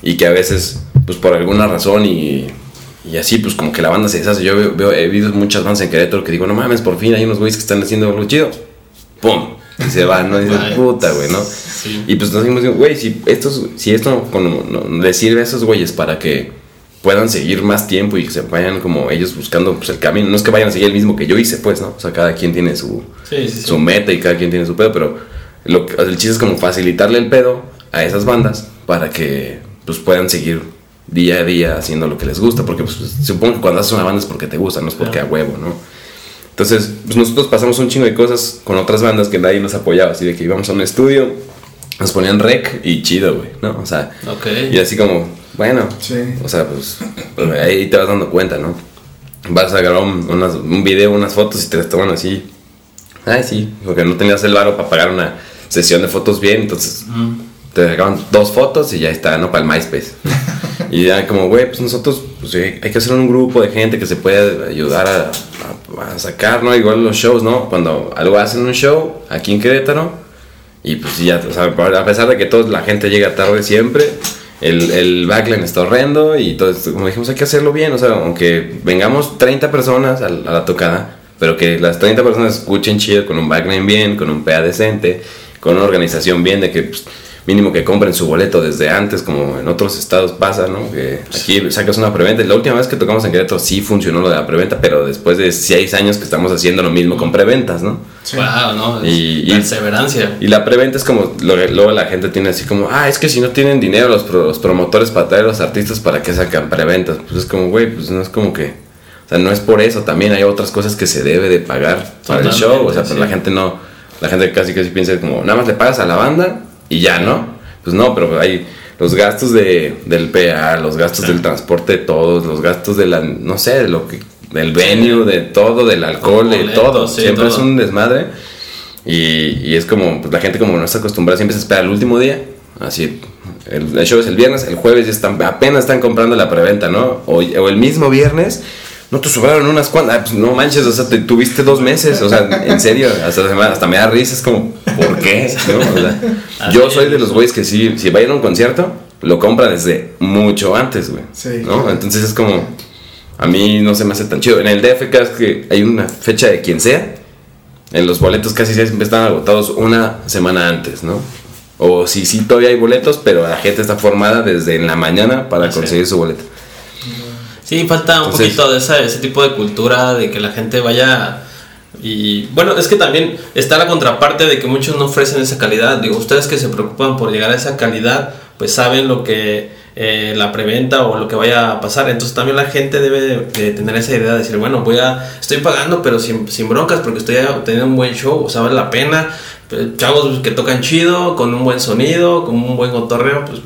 [SPEAKER 3] y que a veces, pues por alguna razón y y así, pues como que la banda se deshace. Yo veo, veo, he visto muchas bandas en Querétaro que digo, no mames, por fin hay unos güeyes que están haciendo algo chido. ¡Pum! Y se van, ¿no? Y puta, güey, ¿no? Sí. Y pues nos dijimos, güey, si, estos, si esto no, no, le sirve a esos güeyes para que puedan seguir más tiempo y que se vayan como ellos buscando pues, el camino. No es que vayan a seguir el mismo que yo hice, pues, ¿no? O sea, cada quien tiene su,
[SPEAKER 2] sí, sí,
[SPEAKER 3] su meta y cada quien tiene su pedo, pero lo, el chiste es como facilitarle el pedo a esas bandas para que pues puedan seguir día a día haciendo lo que les gusta, porque pues, supongo que cuando haces una banda es porque te gusta, no es porque a huevo, ¿no? Entonces, pues nosotros pasamos un chingo de cosas con otras bandas que nadie nos apoyaba, así de que íbamos a un estudio, nos ponían rec y chido, güey, ¿no? O sea,
[SPEAKER 2] okay.
[SPEAKER 3] y así como, bueno,
[SPEAKER 1] sí.
[SPEAKER 3] o sea, pues, pues, ahí te vas dando cuenta, ¿no? Vas a grabar un, unas, un video, unas fotos y te las toman así, ay, sí, porque no tenías el varo para pagar una sesión de fotos bien, entonces... Mm. Te sacaban dos fotos y ya está, ¿no? Para el MySpace. <laughs> Y ya como, güey, pues nosotros pues, hay que hacer un grupo de gente que se pueda ayudar a, a, a, sacar, ¿no? Igual los shows, ¿no? Cuando algo hacen un show aquí en Querétaro y pues ya, o sea, a pesar de que toda la gente llega tarde siempre, el, el backline está horrendo y esto, como dijimos, hay que hacerlo bien, o sea, aunque vengamos 30 personas a, a la tocada, pero que las 30 personas escuchen chido con un backline bien, con un PA decente, con una organización bien de que... Pues, mínimo que compren su boleto desde antes, como en otros estados pasa, ¿no? Que aquí sacas una preventa. La última vez que tocamos en Querétaro sí funcionó lo de la preventa, pero después de seis años que estamos haciendo lo mismo con preventas, ¿no?
[SPEAKER 2] Wow, ¿no?
[SPEAKER 3] Y- y-
[SPEAKER 2] perseverancia.
[SPEAKER 3] Y la preventa es como, lo- luego la gente tiene así como, ah, es que si no tienen dinero los, pro- los promotores para traer a los artistas, ¿para qué sacan preventas? Pues es como, güey, pues no es como que, o sea, no es por eso, también hay otras cosas que se debe de pagar para el show, o sea, pero
[SPEAKER 2] sí.
[SPEAKER 3] la gente no, la gente casi casi piensa como, nada más le pagas a la banda y ya, ¿no? Pues no, pero hay los gastos de, del PA, los gastos del transporte de todos, los gastos de la, no sé, de lo que, del venue, de todo, del alcohol, de todo,
[SPEAKER 2] sí,
[SPEAKER 3] siempre es un desmadre. Y, y es como, pues la gente como no está acostumbrada, siempre se espera el último día. Así, el, el show es el viernes, el jueves ya están, apenas están comprando la preventa, ¿no? O, o el mismo viernes, no te sobraron unas cuantas, ah, pues no manches, o sea, te tuviste dos meses, o sea, en serio, hasta, se me- hasta me da risa, es como, ¿por qué? ¿No? O sea, <laughs> yo soy de los güeyes que sí, si va a ir a un concierto, lo compra desde mucho antes, güey.
[SPEAKER 1] Sí.
[SPEAKER 3] ¿No? Entonces es como, a mí no se me hace tan chido. En el DFK es que hay una fecha de quien sea, en los boletos casi siempre están agotados una semana antes, ¿no? O si sí todavía hay boletos, pero la gente está formada desde en la mañana para
[SPEAKER 2] Sí.
[SPEAKER 3] conseguir su boleto.
[SPEAKER 2] Sí, falta un
[SPEAKER 3] Entonces-
[SPEAKER 2] poquito de esa, ese tipo de cultura, de que la gente vaya... Y bueno, es que también está la contraparte de que muchos no ofrecen esa calidad. Digo, ustedes que se preocupan por llegar a esa calidad, pues saben lo que eh, la preventa o lo que vaya a pasar. Entonces también la gente debe de, de tener esa idea de decir, bueno, voy a, estoy pagando, pero sin, sin broncas porque estoy teniendo un buen show, o sea, vale la pena. Pues, Chavos que tocan chido, con un buen sonido, con un buen cotorreo, pues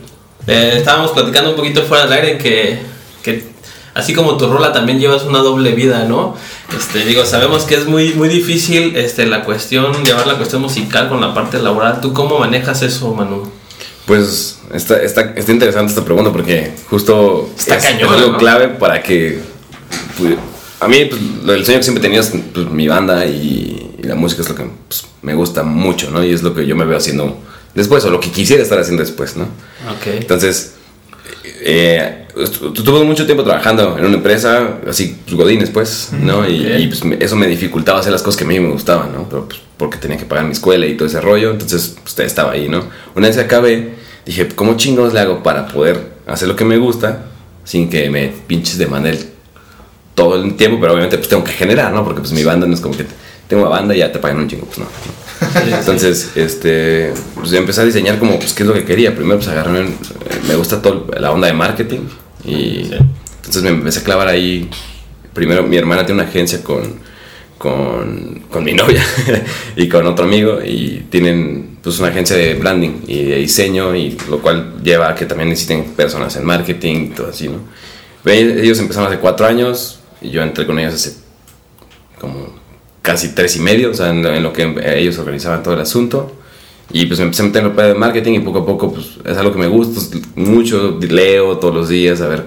[SPEAKER 2] eh, estábamos platicando un poquito fuera del aire que, que así como tu rola también llevas una doble vida, ¿no? Este, digo, sabemos que es muy, muy difícil este, la cuestión, llevar la cuestión musical con la parte laboral. ¿Tú cómo manejas eso, Manu?
[SPEAKER 3] Pues está, está, está interesante esta pregunta porque justo
[SPEAKER 2] Está
[SPEAKER 3] es,
[SPEAKER 2] cañón,
[SPEAKER 3] algo
[SPEAKER 2] ¿no?
[SPEAKER 3] clave para que... pues, a mí pues, del sueño que siempre he tenido es pues, mi banda y, y la música es lo que pues, me gusta mucho, ¿no? Y es lo que yo me veo haciendo después o lo que quisiera estar haciendo después, ¿no?
[SPEAKER 2] Ok.
[SPEAKER 3] Entonces, eh, tuve mucho tiempo trabajando en una empresa, así, Godines, pues, ¿no? Y,
[SPEAKER 2] Ok.
[SPEAKER 3] y, pues, eso me dificultaba hacer las cosas que a mí me gustaban, ¿no? Pero, pues, porque tenía que pagar mi escuela y todo ese rollo, entonces, pues, estaba ahí, ¿no? Una vez que acabé, dije, ¿cómo chingados le hago para poder hacer lo que me gusta sin que me pinches de manera todo el tiempo? Pero obviamente, pues, tengo que generar, ¿no? Porque, pues, mi banda no es como que tengo una banda y ya te pagan un chingo, pues, no. Entonces, este, pues yo empecé a diseñar como, pues, qué es lo que quería. Primero, pues, agarré, un- me gusta toda la onda de marketing y
[SPEAKER 2] Sí.
[SPEAKER 3] entonces me empecé a clavar ahí. Primero, mi hermana tiene una agencia con, con, con mi novia <laughs> y con otro amigo y tienen, pues, una agencia de branding y de diseño y lo cual lleva a que también necesiten personas en marketing y todo así, ¿no? Ellos empezaron hace cuatro años y yo entré con ellos hace como casi tres y medio, o sea, en, lo- en lo que ellos organizaban todo el asunto. Y pues me empecé a meter en el pedo de marketing y poco a poco pues es algo que me gusta mucho, leo todos los días a ver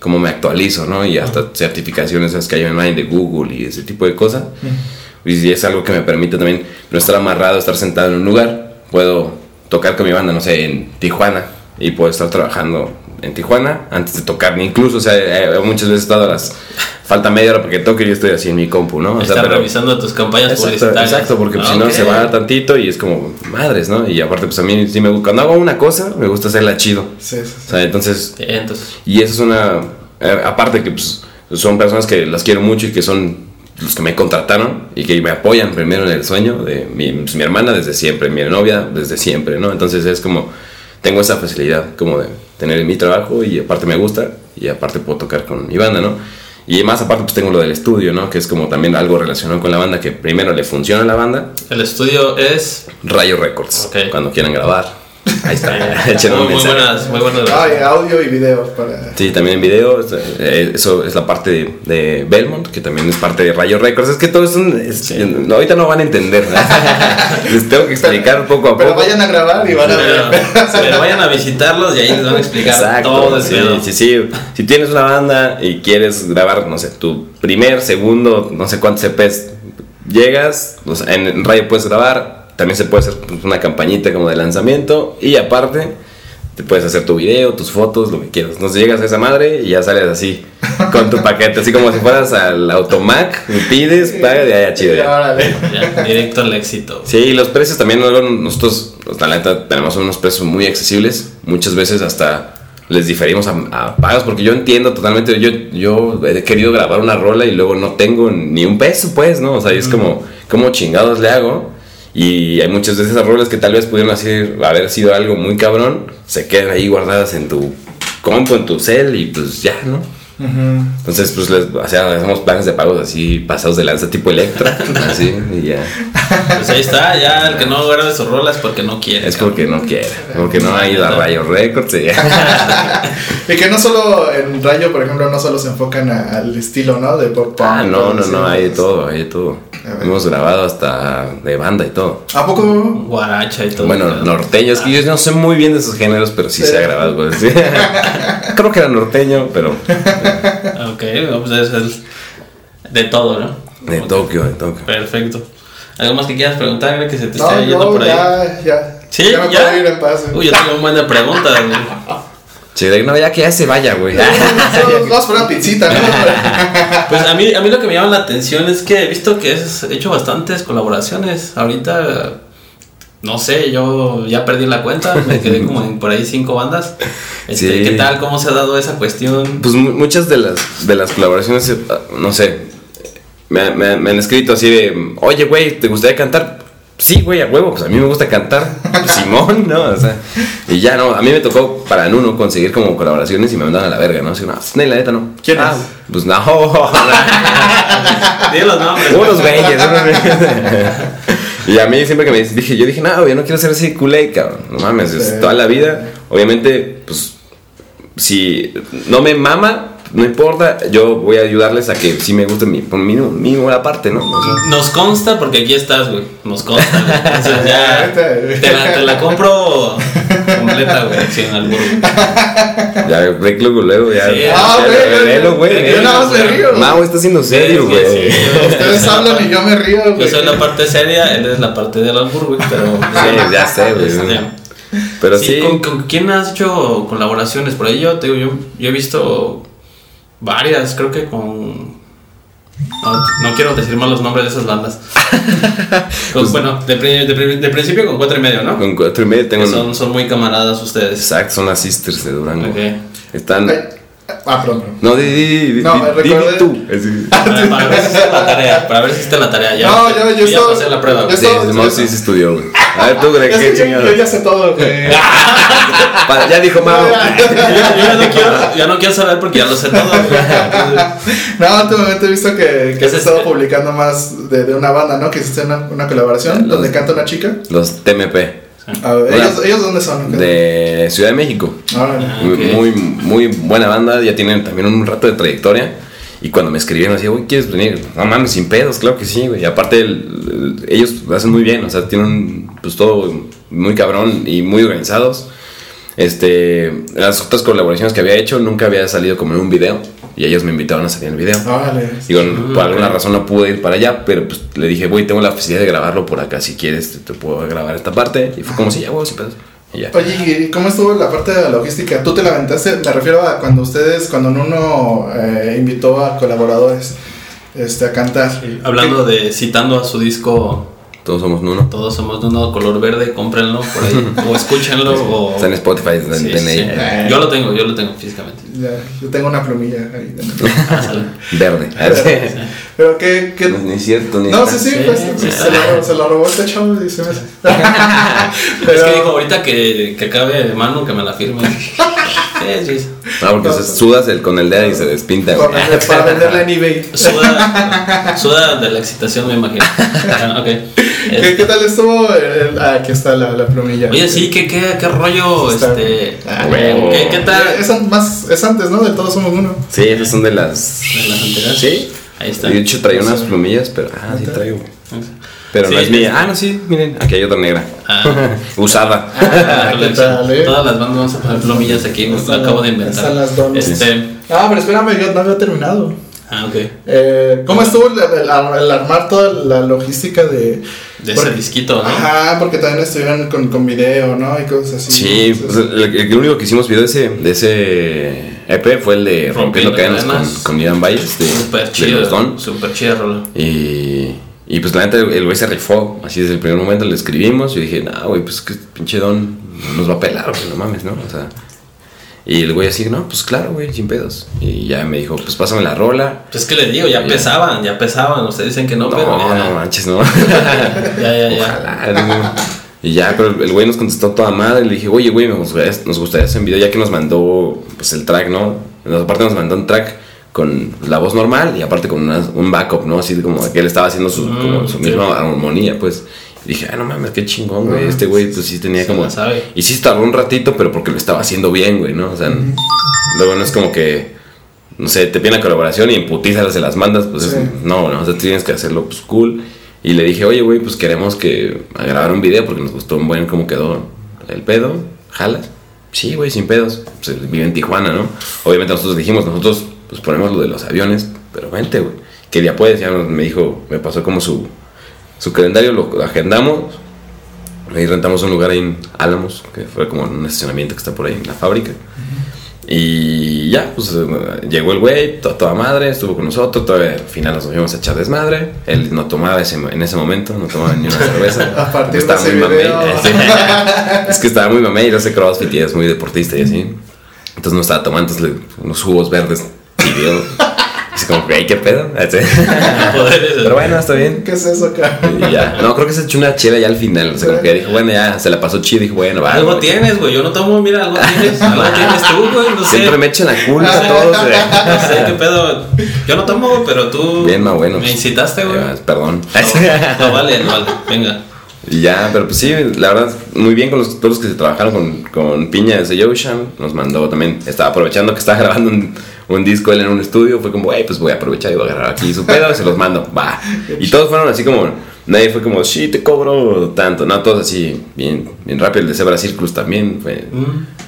[SPEAKER 3] cómo me actualizo, ¿no? Y hasta certificaciones esas que hay online de Google y ese tipo de cosas. Y es algo que me permite también no estar amarrado, estar sentado en un lugar. Puedo tocar con mi banda, no sé, en Tijuana y puedo estar trabajando en Tijuana antes de tocar. Incluso, o sea, eh, muchas veces he estado a las... Falta media hora porque toque y yo estoy así en mi compu, ¿no? O sea, pero-
[SPEAKER 2] revisando tus campañas
[SPEAKER 3] Exacto,
[SPEAKER 2] publicitarias.
[SPEAKER 3] exacto, porque pues,
[SPEAKER 2] Ah,
[SPEAKER 3] si no se va tantito y es como madres, ¿no? Y aparte, pues a mí sí me gusta. Cuando hago una cosa, me gusta hacerla chido.
[SPEAKER 1] Sí, sí,
[SPEAKER 3] O
[SPEAKER 1] sí.
[SPEAKER 3] sea, entonces.
[SPEAKER 2] Sí, entonces,
[SPEAKER 3] Y eso es una. eh, aparte que pues, son personas que las quiero mucho y que son los que me contrataron y que me apoyan primero en el sueño de mi, pues, mi hermana desde siempre, mi novia desde siempre, ¿no? Entonces es como. Tengo esa facilidad como de tener mi trabajo y aparte me gusta y aparte puedo tocar con mi banda, ¿no? Y más aparte pues tengo lo del estudio, ¿no? Que es como también algo relacionado con la banda, que primero le funciona a la banda
[SPEAKER 2] el estudio es.
[SPEAKER 3] Rayo Records.
[SPEAKER 2] Ok.
[SPEAKER 3] Cuando quieran grabar. Ahí está. <laughs> <laughs> Echen un
[SPEAKER 2] muy, muy buenas, muy buenas.
[SPEAKER 1] Ah, y audio y video para.
[SPEAKER 3] Sí, también en video. eh, Eso es la parte de, de Belmont, que también es parte de Rayo Records. Es que todo es un. es- no, ahorita no van a entender. ¿no? <laughs> Les tengo que explicar poco a poco.
[SPEAKER 1] Pero vayan a grabar y van a
[SPEAKER 2] Pero,
[SPEAKER 1] ver.
[SPEAKER 2] pero vayan a visitarlos y ahí les van a explicar
[SPEAKER 3] Exacto.
[SPEAKER 2] todo
[SPEAKER 3] sí, sí, sí. Si tienes una banda y quieres grabar, no sé, tu primer, segundo, no sé cuántos EPs, llegas, o sea, en radio puedes grabar, también se puede hacer pues, una campañita como de lanzamiento y aparte te puedes hacer tu video, tus fotos, lo que quieras. Entonces llegas a esa madre y ya sales así <laughs> con tu paquete, así como si fueras al Automac, y pides, pagas y ya, chido.
[SPEAKER 1] Ya,
[SPEAKER 3] ya.
[SPEAKER 2] directo al éxito.
[SPEAKER 3] Sí, y los precios también luego nosotros pues la neta tenemos unos precios muy accesibles. Muchas veces hasta les diferimos a, a pagas porque yo entiendo totalmente. Yo, yo he querido grabar una rola y luego no tengo ni un peso, pues, ¿no? O sea, y es como, ¿cómo chingados le hago? Y hay muchas de esas rolas que tal vez pudieron así, haber sido algo muy cabrón, se quedan ahí guardadas en tu compu, en tu cel y pues ya, ¿no? Entonces, pues, les, o sea, hacemos planes de pagos así, pasados de lanza tipo Electra, <laughs> así, y ya.
[SPEAKER 2] Pues ahí está, ya el que no guarda sus rolas porque no quiere.
[SPEAKER 3] Es porque no quiere, porque no ha ido a Rayo Records y ya. <laughs>
[SPEAKER 1] Y que no solo en Rayo, por ejemplo, no solo se enfocan a- al estilo, ¿no? De pop punk.
[SPEAKER 3] Ah, no, no, no, hay de todo, hay de todo. Hemos grabado hasta de banda y todo.
[SPEAKER 1] ¿A poco?
[SPEAKER 2] Guaracha y todo.
[SPEAKER 3] Bueno, norteño, es que yo no sé muy bien de esos géneros, pero sí se ha grabado. pues, sí. <laughs> Creo que era norteño, pero
[SPEAKER 2] Ok, pues es el- de todo, ¿no?
[SPEAKER 3] de
[SPEAKER 2] Ok,
[SPEAKER 3] Tokio, de Tokio.
[SPEAKER 2] Perfecto. ¿Algo más que quieras preguntar? Creo que se te
[SPEAKER 1] No,
[SPEAKER 2] está yendo
[SPEAKER 1] no,
[SPEAKER 2] por ahí.
[SPEAKER 1] ya, ya.
[SPEAKER 2] ¿Sí?
[SPEAKER 1] Ya me
[SPEAKER 2] ¿Ya?
[SPEAKER 1] puedo ir en paz. güey.
[SPEAKER 2] Uy, yo tengo un buen de preguntas,
[SPEAKER 3] de- no, ya que ya se vaya, güey.
[SPEAKER 1] Vamos vamos por una pizzita, ¿no?
[SPEAKER 2] Pues a mí, a mí lo que me llama la atención es que he visto que has hecho bastantes colaboraciones. Ahorita, no sé, yo ya perdí la cuenta, me quedé <laughs> como en por ahí cinco bandas. Este,
[SPEAKER 3] Sí.
[SPEAKER 2] ¿Qué tal? ¿Cómo se ha dado esa cuestión?
[SPEAKER 3] Pues mu- muchas de las, de las colaboraciones, eh, no sé, me, me- me han escrito así de, oye, güey, ¿te gustaría cantar? Sí, güey, a huevo, pues a mí me gusta cantar. Pues, <laughs> Simón, ¿no? O sea, y ya no, a mí me tocó para Nuno conseguir como colaboraciones y me mandaban a la verga, ¿no? Así, no, pues, la neta no.
[SPEAKER 1] ¿Quién
[SPEAKER 3] Ah,
[SPEAKER 1] es?
[SPEAKER 3] Pues no, <laughs>
[SPEAKER 2] Dile los nombres.
[SPEAKER 3] unos güeyes, unos güeyes. Y a mí siempre que me dije, yo dije, no, yo no quiero ser así culé, cabrón. No mames, es
[SPEAKER 1] Sí.
[SPEAKER 3] toda la vida. Obviamente, pues, si no me mama, no importa, yo voy a ayudarles a que sí me guste mi, por mínimo, mínimo la parte, ¿no? O sea,
[SPEAKER 2] Nos consta porque aquí estás, güey. Nos consta. güey. Entonces ya <laughs> te la, te la compro completa, <laughs> güey. Sin albur.
[SPEAKER 3] ya, luego, luego, ya.
[SPEAKER 2] Sí.
[SPEAKER 3] ya,
[SPEAKER 1] Ah, güey, güey,
[SPEAKER 3] velo, güey.
[SPEAKER 1] güey, yo nada más me río.
[SPEAKER 3] Mau está siendo serio, güey.
[SPEAKER 2] sí, sí.
[SPEAKER 1] Ustedes <laughs> hablan y yo me río,
[SPEAKER 2] Yo
[SPEAKER 1] güey.
[SPEAKER 2] soy la parte seria, él es la parte del albur, güey. Pero. <laughs>
[SPEAKER 3] Sí, ya sé, güey. Pero
[SPEAKER 2] sí,
[SPEAKER 3] sí,
[SPEAKER 2] ¿con, con quién has hecho colaboraciones? Por ahí yo, te digo, yo, yo he visto varias, creo que con... No, no quiero decir mal los nombres de esas bandas. <laughs> Con- bueno, de, de de principio con cuatro y medio, ¿no?
[SPEAKER 3] Pues con cuatro y medio tengo.
[SPEAKER 2] Que son, son muy camaradas ustedes.
[SPEAKER 3] Exacto, son las sisters de Durango.
[SPEAKER 2] Ok.
[SPEAKER 3] Están.
[SPEAKER 1] Ah, perdón.
[SPEAKER 3] No, di, di, di,
[SPEAKER 1] No,
[SPEAKER 3] di- tú. <laughs>
[SPEAKER 2] Para, para ver si hiciste la tarea, para ver si hiciste la tarea. Ya,
[SPEAKER 1] No, yo- yo
[SPEAKER 2] ya
[SPEAKER 1] estoy-
[SPEAKER 2] pasé la prueba.
[SPEAKER 1] yo.
[SPEAKER 3] Sí,
[SPEAKER 1] Esto-
[SPEAKER 3] Simón sí se estudió, güey. A ver, tú, <laughs> Greg, qué
[SPEAKER 1] que yo, yo ya sé todo, güey.
[SPEAKER 3] Ya dijo Mau.
[SPEAKER 2] Yo, yo ya, no quiero, ya no quiero saber porque ya lo sé todo. <laughs>
[SPEAKER 1] No, últimamente he visto que, que has
[SPEAKER 2] es-
[SPEAKER 1] estado publicando más de, de una banda, ¿no? Que hiciste una, una colaboración
[SPEAKER 3] Los-
[SPEAKER 1] donde canta una chica.
[SPEAKER 3] Los TMP.
[SPEAKER 1] A ver, ¿ellos, ¿Ellos dónde son?
[SPEAKER 3] De Ciudad de México.
[SPEAKER 1] Ah,
[SPEAKER 2] Ah,
[SPEAKER 3] Muy-
[SPEAKER 2] ok.
[SPEAKER 3] Muy, muy buena banda. Ya tienen también un rato de trayectoria. Y cuando me escribieron así, güey, ¿quieres venir? No mames, sin pedos, claro que sí, güey. Y aparte, el- el- ellos lo hacen muy bien. O sea, tienen pues todo muy cabrón y muy organizados. Este, las otras colaboraciones que había hecho nunca había salido como en un video. Y ellos me invitaron a salir en el video.
[SPEAKER 1] Órale.
[SPEAKER 3] Digo,
[SPEAKER 2] Mm,
[SPEAKER 3] por alguna razón no pude ir para allá, pero pues le dije, güey, tengo la facilidad de grabarlo por acá, si quieres te, te puedo grabar esta parte. Y fue como, sí, ya, güey. Y ya.
[SPEAKER 1] Oye, ¿y cómo estuvo la parte de la logística? ¿Tú te la aventaste? Me refiero a cuando ustedes, cuando uno eh, invitó a colaboradores este, a cantar.
[SPEAKER 2] Hablando de citando a su disco
[SPEAKER 3] Todos somos uno.
[SPEAKER 2] Todos somos de uno color verde, cómprenlo por ahí. <laughs> o escúchenlo. O...
[SPEAKER 3] Está en Spotify, está en
[SPEAKER 2] Sí. Yo lo tengo, yo lo tengo físicamente.
[SPEAKER 1] Ya, yo tengo una plumilla ahí. <laughs>
[SPEAKER 2] Ah.
[SPEAKER 3] Verde. <laughs>
[SPEAKER 1] Pero qué, qué...
[SPEAKER 3] No, ni es cierto, ni
[SPEAKER 1] No, sí, sí,
[SPEAKER 2] Sí,
[SPEAKER 1] pues
[SPEAKER 2] sí.
[SPEAKER 1] se, lo, se lo robó este chavo y se me hace.
[SPEAKER 2] Es que dijo ahorita que, que acabe de mano que me la firme. Sí, sí.
[SPEAKER 3] No, porque se sudas el, con el dedo y se despinta. güey.
[SPEAKER 1] Para, vender- para venderla en eBay.
[SPEAKER 2] Suda, <laughs> suda de la excitación, me imagino. Ah, ok.
[SPEAKER 1] ¿Qué, ¿Qué tal estuvo? el- ah, aquí está la, la plumilla.
[SPEAKER 2] Oye, sí, ¿qué, qué, qué rollo?
[SPEAKER 1] Está-
[SPEAKER 2] Este,
[SPEAKER 1] Ah,
[SPEAKER 3] huevo.
[SPEAKER 2] ¿qué, ¿Qué tal?
[SPEAKER 1] Es, an- más, es antes, ¿no? De todos somos uno.
[SPEAKER 3] Sí, esas son de las.
[SPEAKER 2] De las anteriores.
[SPEAKER 3] Sí.
[SPEAKER 2] Ahí está.
[SPEAKER 3] De hecho, traía unas plumillas, pero. Ah, sí traigo. Pero no es mía. Ah, no, sí, miren. Aquí hay otra negra.
[SPEAKER 2] Ah. <laughs>
[SPEAKER 3] Usada.
[SPEAKER 1] Ah, ¿qué tal, eh?
[SPEAKER 2] Todas las bandas vamos a poner plomillas aquí, me lo
[SPEAKER 1] Están-
[SPEAKER 2] acabo de inventar.
[SPEAKER 1] están las.
[SPEAKER 2] Este,
[SPEAKER 1] Ah, pero espérame, yo no había terminado.
[SPEAKER 2] ah, ok.
[SPEAKER 1] Eh, ¿Cómo estuvo el, el- el armar toda la logística de...
[SPEAKER 2] De
[SPEAKER 1] porque-
[SPEAKER 2] ese disquito, ¿no?
[SPEAKER 1] Ajá, porque también estuvieron con, con video, ¿no? Y cosas así.
[SPEAKER 3] Sí, pues
[SPEAKER 1] Entonces,
[SPEAKER 3] el, el único que hicimos video de ese, de ese EP fue el de Rompiendo
[SPEAKER 2] Rompiendo
[SPEAKER 3] Cadenas con, con Ian Valles de,
[SPEAKER 2] Súper
[SPEAKER 3] de
[SPEAKER 2] chido.
[SPEAKER 3] Los Don.
[SPEAKER 2] Súper chido, Rolo.
[SPEAKER 3] Y, Y pues la neta, el güey se rifó. Así desde el primer momento le escribimos. Yo dije, nah, güey, pues que pinche don nos va a pelar, güey, no mames, ¿no? O sea. Y el güey así, no, pues claro, güey, sin pedos. Y ya me dijo, pues pásame la rola.
[SPEAKER 2] Pues que les digo, ya, pesaban, ya pesaban. Ustedes dicen que no,
[SPEAKER 3] no
[SPEAKER 2] pero.
[SPEAKER 3] No, no manches, no. <laughs>
[SPEAKER 2] ya, ya, ya.
[SPEAKER 3] Ojalá, Y ya, pero el güey nos contestó toda madre. Le dije, oye, güey, nos gustaría, nos gustaría hacer un video, ya que nos mandó pues el track, ¿no? Aparte nos mandó un track con la voz normal y aparte con un backup, ¿no? Así como que él estaba haciendo su, como su misma armonía, pues. Y dije, ay, no mames, qué chingón, güey. Este güey, pues sí tenía como. Y sí tardó un ratito, pero porque lo estaba haciendo bien, güey, ¿no? O sea, luego no es como que. No sé, te piden la colaboración y en putizas se las mandas, pues no, no, o sea, tienes que hacerlo, pues cool. Y le dije, oye, güey, pues queremos que a grabar un video porque nos gustó un buen cómo quedó el pedo. ¿Jalas? Sí, güey, sin pedos. Pues vive en Tijuana, ¿no? Obviamente nosotros dijimos, nosotros pues ponemos lo de los aviones, pero vente, güey. ¿Qué día puedes? Ya me dijo, me pasó como su, su calendario, lo agendamos. Ahí rentamos un lugar ahí en Álamos, que fue como un estacionamiento que está por ahí en la fábrica. Y ya, pues llegó el güey, toda, madre, estuvo con nosotros, todavía al final nos fuimos a echar desmadre. Él no tomaba ese, en ese momento, no tomaba ni una <laughs> cerveza.
[SPEAKER 1] a partir
[SPEAKER 3] estaba
[SPEAKER 1] de
[SPEAKER 3] muy mamey. <laughs> es que estaba muy mamey, no sé crossfit y es muy deportista y así. Entonces no estaba tomando unos jugos verdes pidió. Es como, que ¿qué pedo? <laughs> Pero bueno, está bien.
[SPEAKER 1] ¿Qué es eso acá?
[SPEAKER 3] Y ya. No, creo que se echó una chela ya al final. O sea, como que dijo, bueno, ya se la pasó chido. Dijo, bueno, va.
[SPEAKER 2] Algo tienes, güey. Yo no tomo, mira, algo tienes. <laughs> Algo tienes tú, güey. No sé.
[SPEAKER 3] Siempre me echan la culpa a todos, güey.
[SPEAKER 2] No sé qué pedo. Yo no tomo, pero tú.
[SPEAKER 3] Bien, más bueno.
[SPEAKER 2] Me incitaste, güey.
[SPEAKER 3] Perdón.
[SPEAKER 2] No, no vale, no vale. Venga.
[SPEAKER 3] Y ya, pero pues sí, la verdad, muy bien con los, todos los que se trabajaron con, con Piña desde Ocean. Nos mandó también, estaba aprovechando que estaba <laughs> grabando un, un disco él en un estudio. Fue como, güey, pues voy a aprovechar y voy a agarrar aquí su pedo y se los mando, va. <laughs> Y todos fueron así como, nadie fue como, sí, te cobro tanto. No, todos así, bien, bien rápido. El de Zebra Circus también fue. Mm,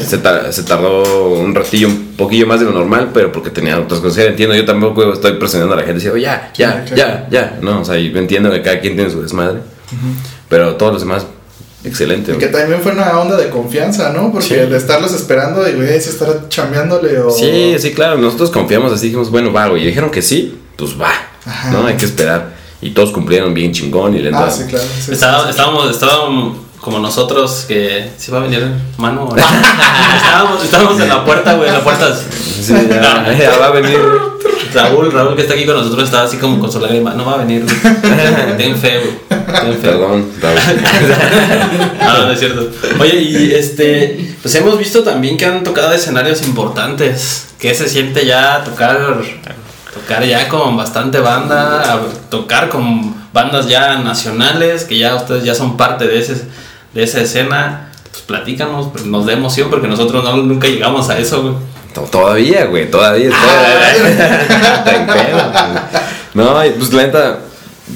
[SPEAKER 3] se, se, tardó un ratillo, un poquillo más de lo normal, pero porque tenía otras cosas. Entiendo, yo tampoco estoy presionando a la gente. Diciendo, ya, ya, ya, ya. No, o sea, yo entiendo que cada quien tiene su desmadre. Pero todos los demás, excelente.
[SPEAKER 1] Y que también fue una onda de confianza, ¿no? Porque el estarlos esperando y, güey, si estar chambeándole o...
[SPEAKER 3] Sí, sí, claro. Nosotros confiamos así, dijimos, bueno, va, güey. Y dijeron que sí, pues va. ¿No? Hay que esperar. Y todos cumplieron bien chingón y le
[SPEAKER 1] Ah, sí, claro.
[SPEAKER 2] estábamos, estábamos como nosotros que si va a venir mano <laughs> estábamos, estábamos en la puerta güey en la puerta
[SPEAKER 3] sí, ya, <laughs> <laughs> ya, va a venir
[SPEAKER 2] Raúl Raúl que está aquí con nosotros estaba así como con su lágrima no va a venir ten fe güey ten fe
[SPEAKER 3] perdón
[SPEAKER 2] no, <laughs> no es cierto oye y este pues hemos visto también que han tocado escenarios importantes que se siente ya tocar tocar ya con bastante banda tocar con bandas ya nacionales que ya ustedes ya son parte de ese de esa escena, pues platícanos, pues, nos da emoción porque nosotros no, nunca llegamos a eso, güey.
[SPEAKER 3] Todavía, güey, todavía. todavía. <laughs> no, pues la neta,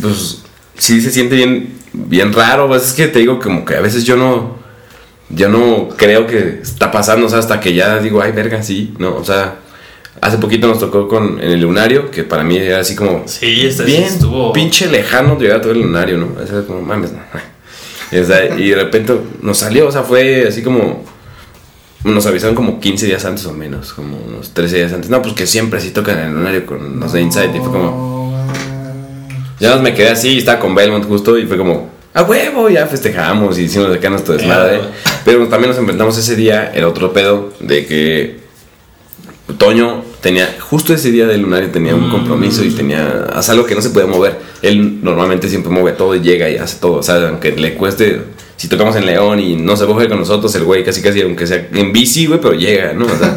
[SPEAKER 3] pues sí se siente bien, bien raro. Pues es que te digo como que a veces yo no, yo no creo que está pasando, o sea, hasta que ya digo, ay, verga, sí, ¿no? O sea, hace poquito nos tocó con, en el lunario, que para mí era así como...
[SPEAKER 2] Sí, este
[SPEAKER 3] bien
[SPEAKER 2] estuvo...
[SPEAKER 3] pinche lejano llegar a todo el lunario, ¿no? O como, mames, no. Y, de repente nos salió, o sea, fue así como. Nos avisaron como 15 días antes o menos, como unos 13 días antes. No, pues que siempre así tocan en el lunario con los de Inside. Y fue como. Ya nos me quedé así, estaba con Belmont justo y fue como. A huevo, ya festejamos y hicimos acá nuestro desmadre. Pero también nos enfrentamos ese día, el otro pedo, de que Toño tenía, justo ese día del lunario tenía un compromiso y tenía, hace algo que no se puede mover. Él normalmente siempre mueve todo y llega y hace todo. O sea, aunque le cueste, si tocamos en León y no se coge con nosotros, el güey casi casi, aunque sea en bici, güey, pero llega, ¿no? O sea,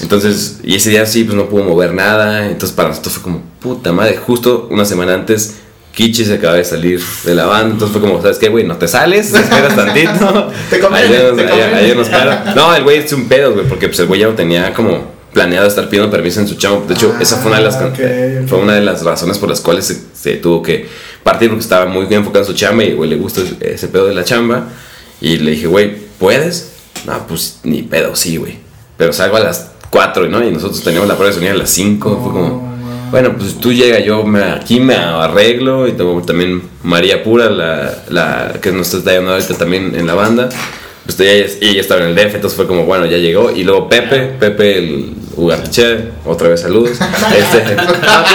[SPEAKER 3] entonces, y ese día sí, pues no pudo mover nada. Entonces para nosotros fue como, puta madre, justo una semana antes. Kichi se acaba de salir de la banda, entonces fue como, ¿sabes qué, güey? No te sales, <laughs> esperas tantito. <laughs>
[SPEAKER 1] te
[SPEAKER 3] ayer, nos, ayer, nos para. No, el güey es un pedo, güey, porque pues el güey ya lo tenía como planeado estar pidiendo permiso en su chamba. De hecho, esa fue una de las
[SPEAKER 1] Ah, okay,
[SPEAKER 3] fue una de las razones por las cuales se, se, tuvo que partir porque estaba muy bien enfocado en su chamba y güey le gustó ese pedo de la chamba y le dije, "Güey, ¿puedes?" No, pues ni pedo, sí, güey. Pero salgo a las 4, ¿no? Y nosotros teníamos la prueba de sonido a las 5, fue como bueno, pues tú llega, yo me, aquí me arreglo y tengo también María Pura, la, la que nos está llamando ahorita también en la banda pues ella, ella estaba en el DF, entonces fue como, bueno, ya llegó. Y luego Pepe, Pepe, el, Ugartiche, otra vez saludos. <laughs> Este, no,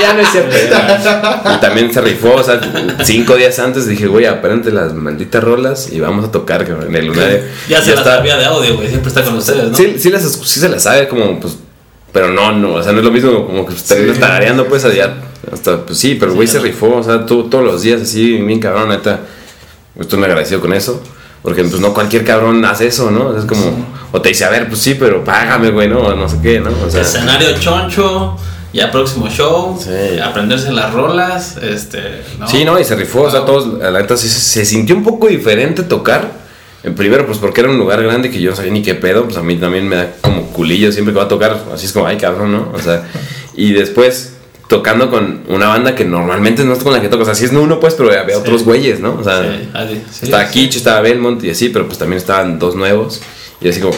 [SPEAKER 3] ya no es cierto. ya. Y también se rifó, o sea, cinco días antes dije, güey, aprende las malditas rolas y vamos a tocar cabrón, en el lunario. <laughs>
[SPEAKER 2] Ya se las
[SPEAKER 3] está-
[SPEAKER 2] sabía de audio, güey. Siempre está con ustedes, ¿no?
[SPEAKER 3] Sí, sí, las, sí se las sabe, como, pues, pero no, no, o sea, no es lo mismo como que terminas
[SPEAKER 1] Sí.
[SPEAKER 3] tarareando, pues, allá, hasta, pues sí, pero el güey
[SPEAKER 2] Sí,
[SPEAKER 3] se
[SPEAKER 2] no.
[SPEAKER 3] rifó, o sea, tú, todos los días así, bien cabrón, neta, estoy muy agradecido con eso, porque, pues, no cualquier cabrón hace eso, ¿no? Es como, o te dice, a ver, pues sí, pero págame, güey, ¿no? O no sé qué, ¿no? O sea,
[SPEAKER 2] Escenario choncho, ya próximo show,
[SPEAKER 3] Sí.
[SPEAKER 2] aprenderse las rolas, este, ¿no?
[SPEAKER 3] Sí, no, y se rifó, o sea, todos, la neta, se, se sintió un poco diferente tocar. En primero, pues porque era un lugar grande que yo no sabía ni qué pedo, pues a mí también me da como culillo siempre que va a tocar, así es como, ay cabrón, ¿no? O sea, y después tocando con una banda que normalmente no es con la que tocas, así es uno, pues, pero había
[SPEAKER 2] Sí.
[SPEAKER 3] otros güeyes, ¿no? O sea,
[SPEAKER 2] Sí, así, sí,
[SPEAKER 3] estaba
[SPEAKER 2] sí.
[SPEAKER 3] Kitsch, estaba Belmont y así, pero pues también estaban dos nuevos, y así como,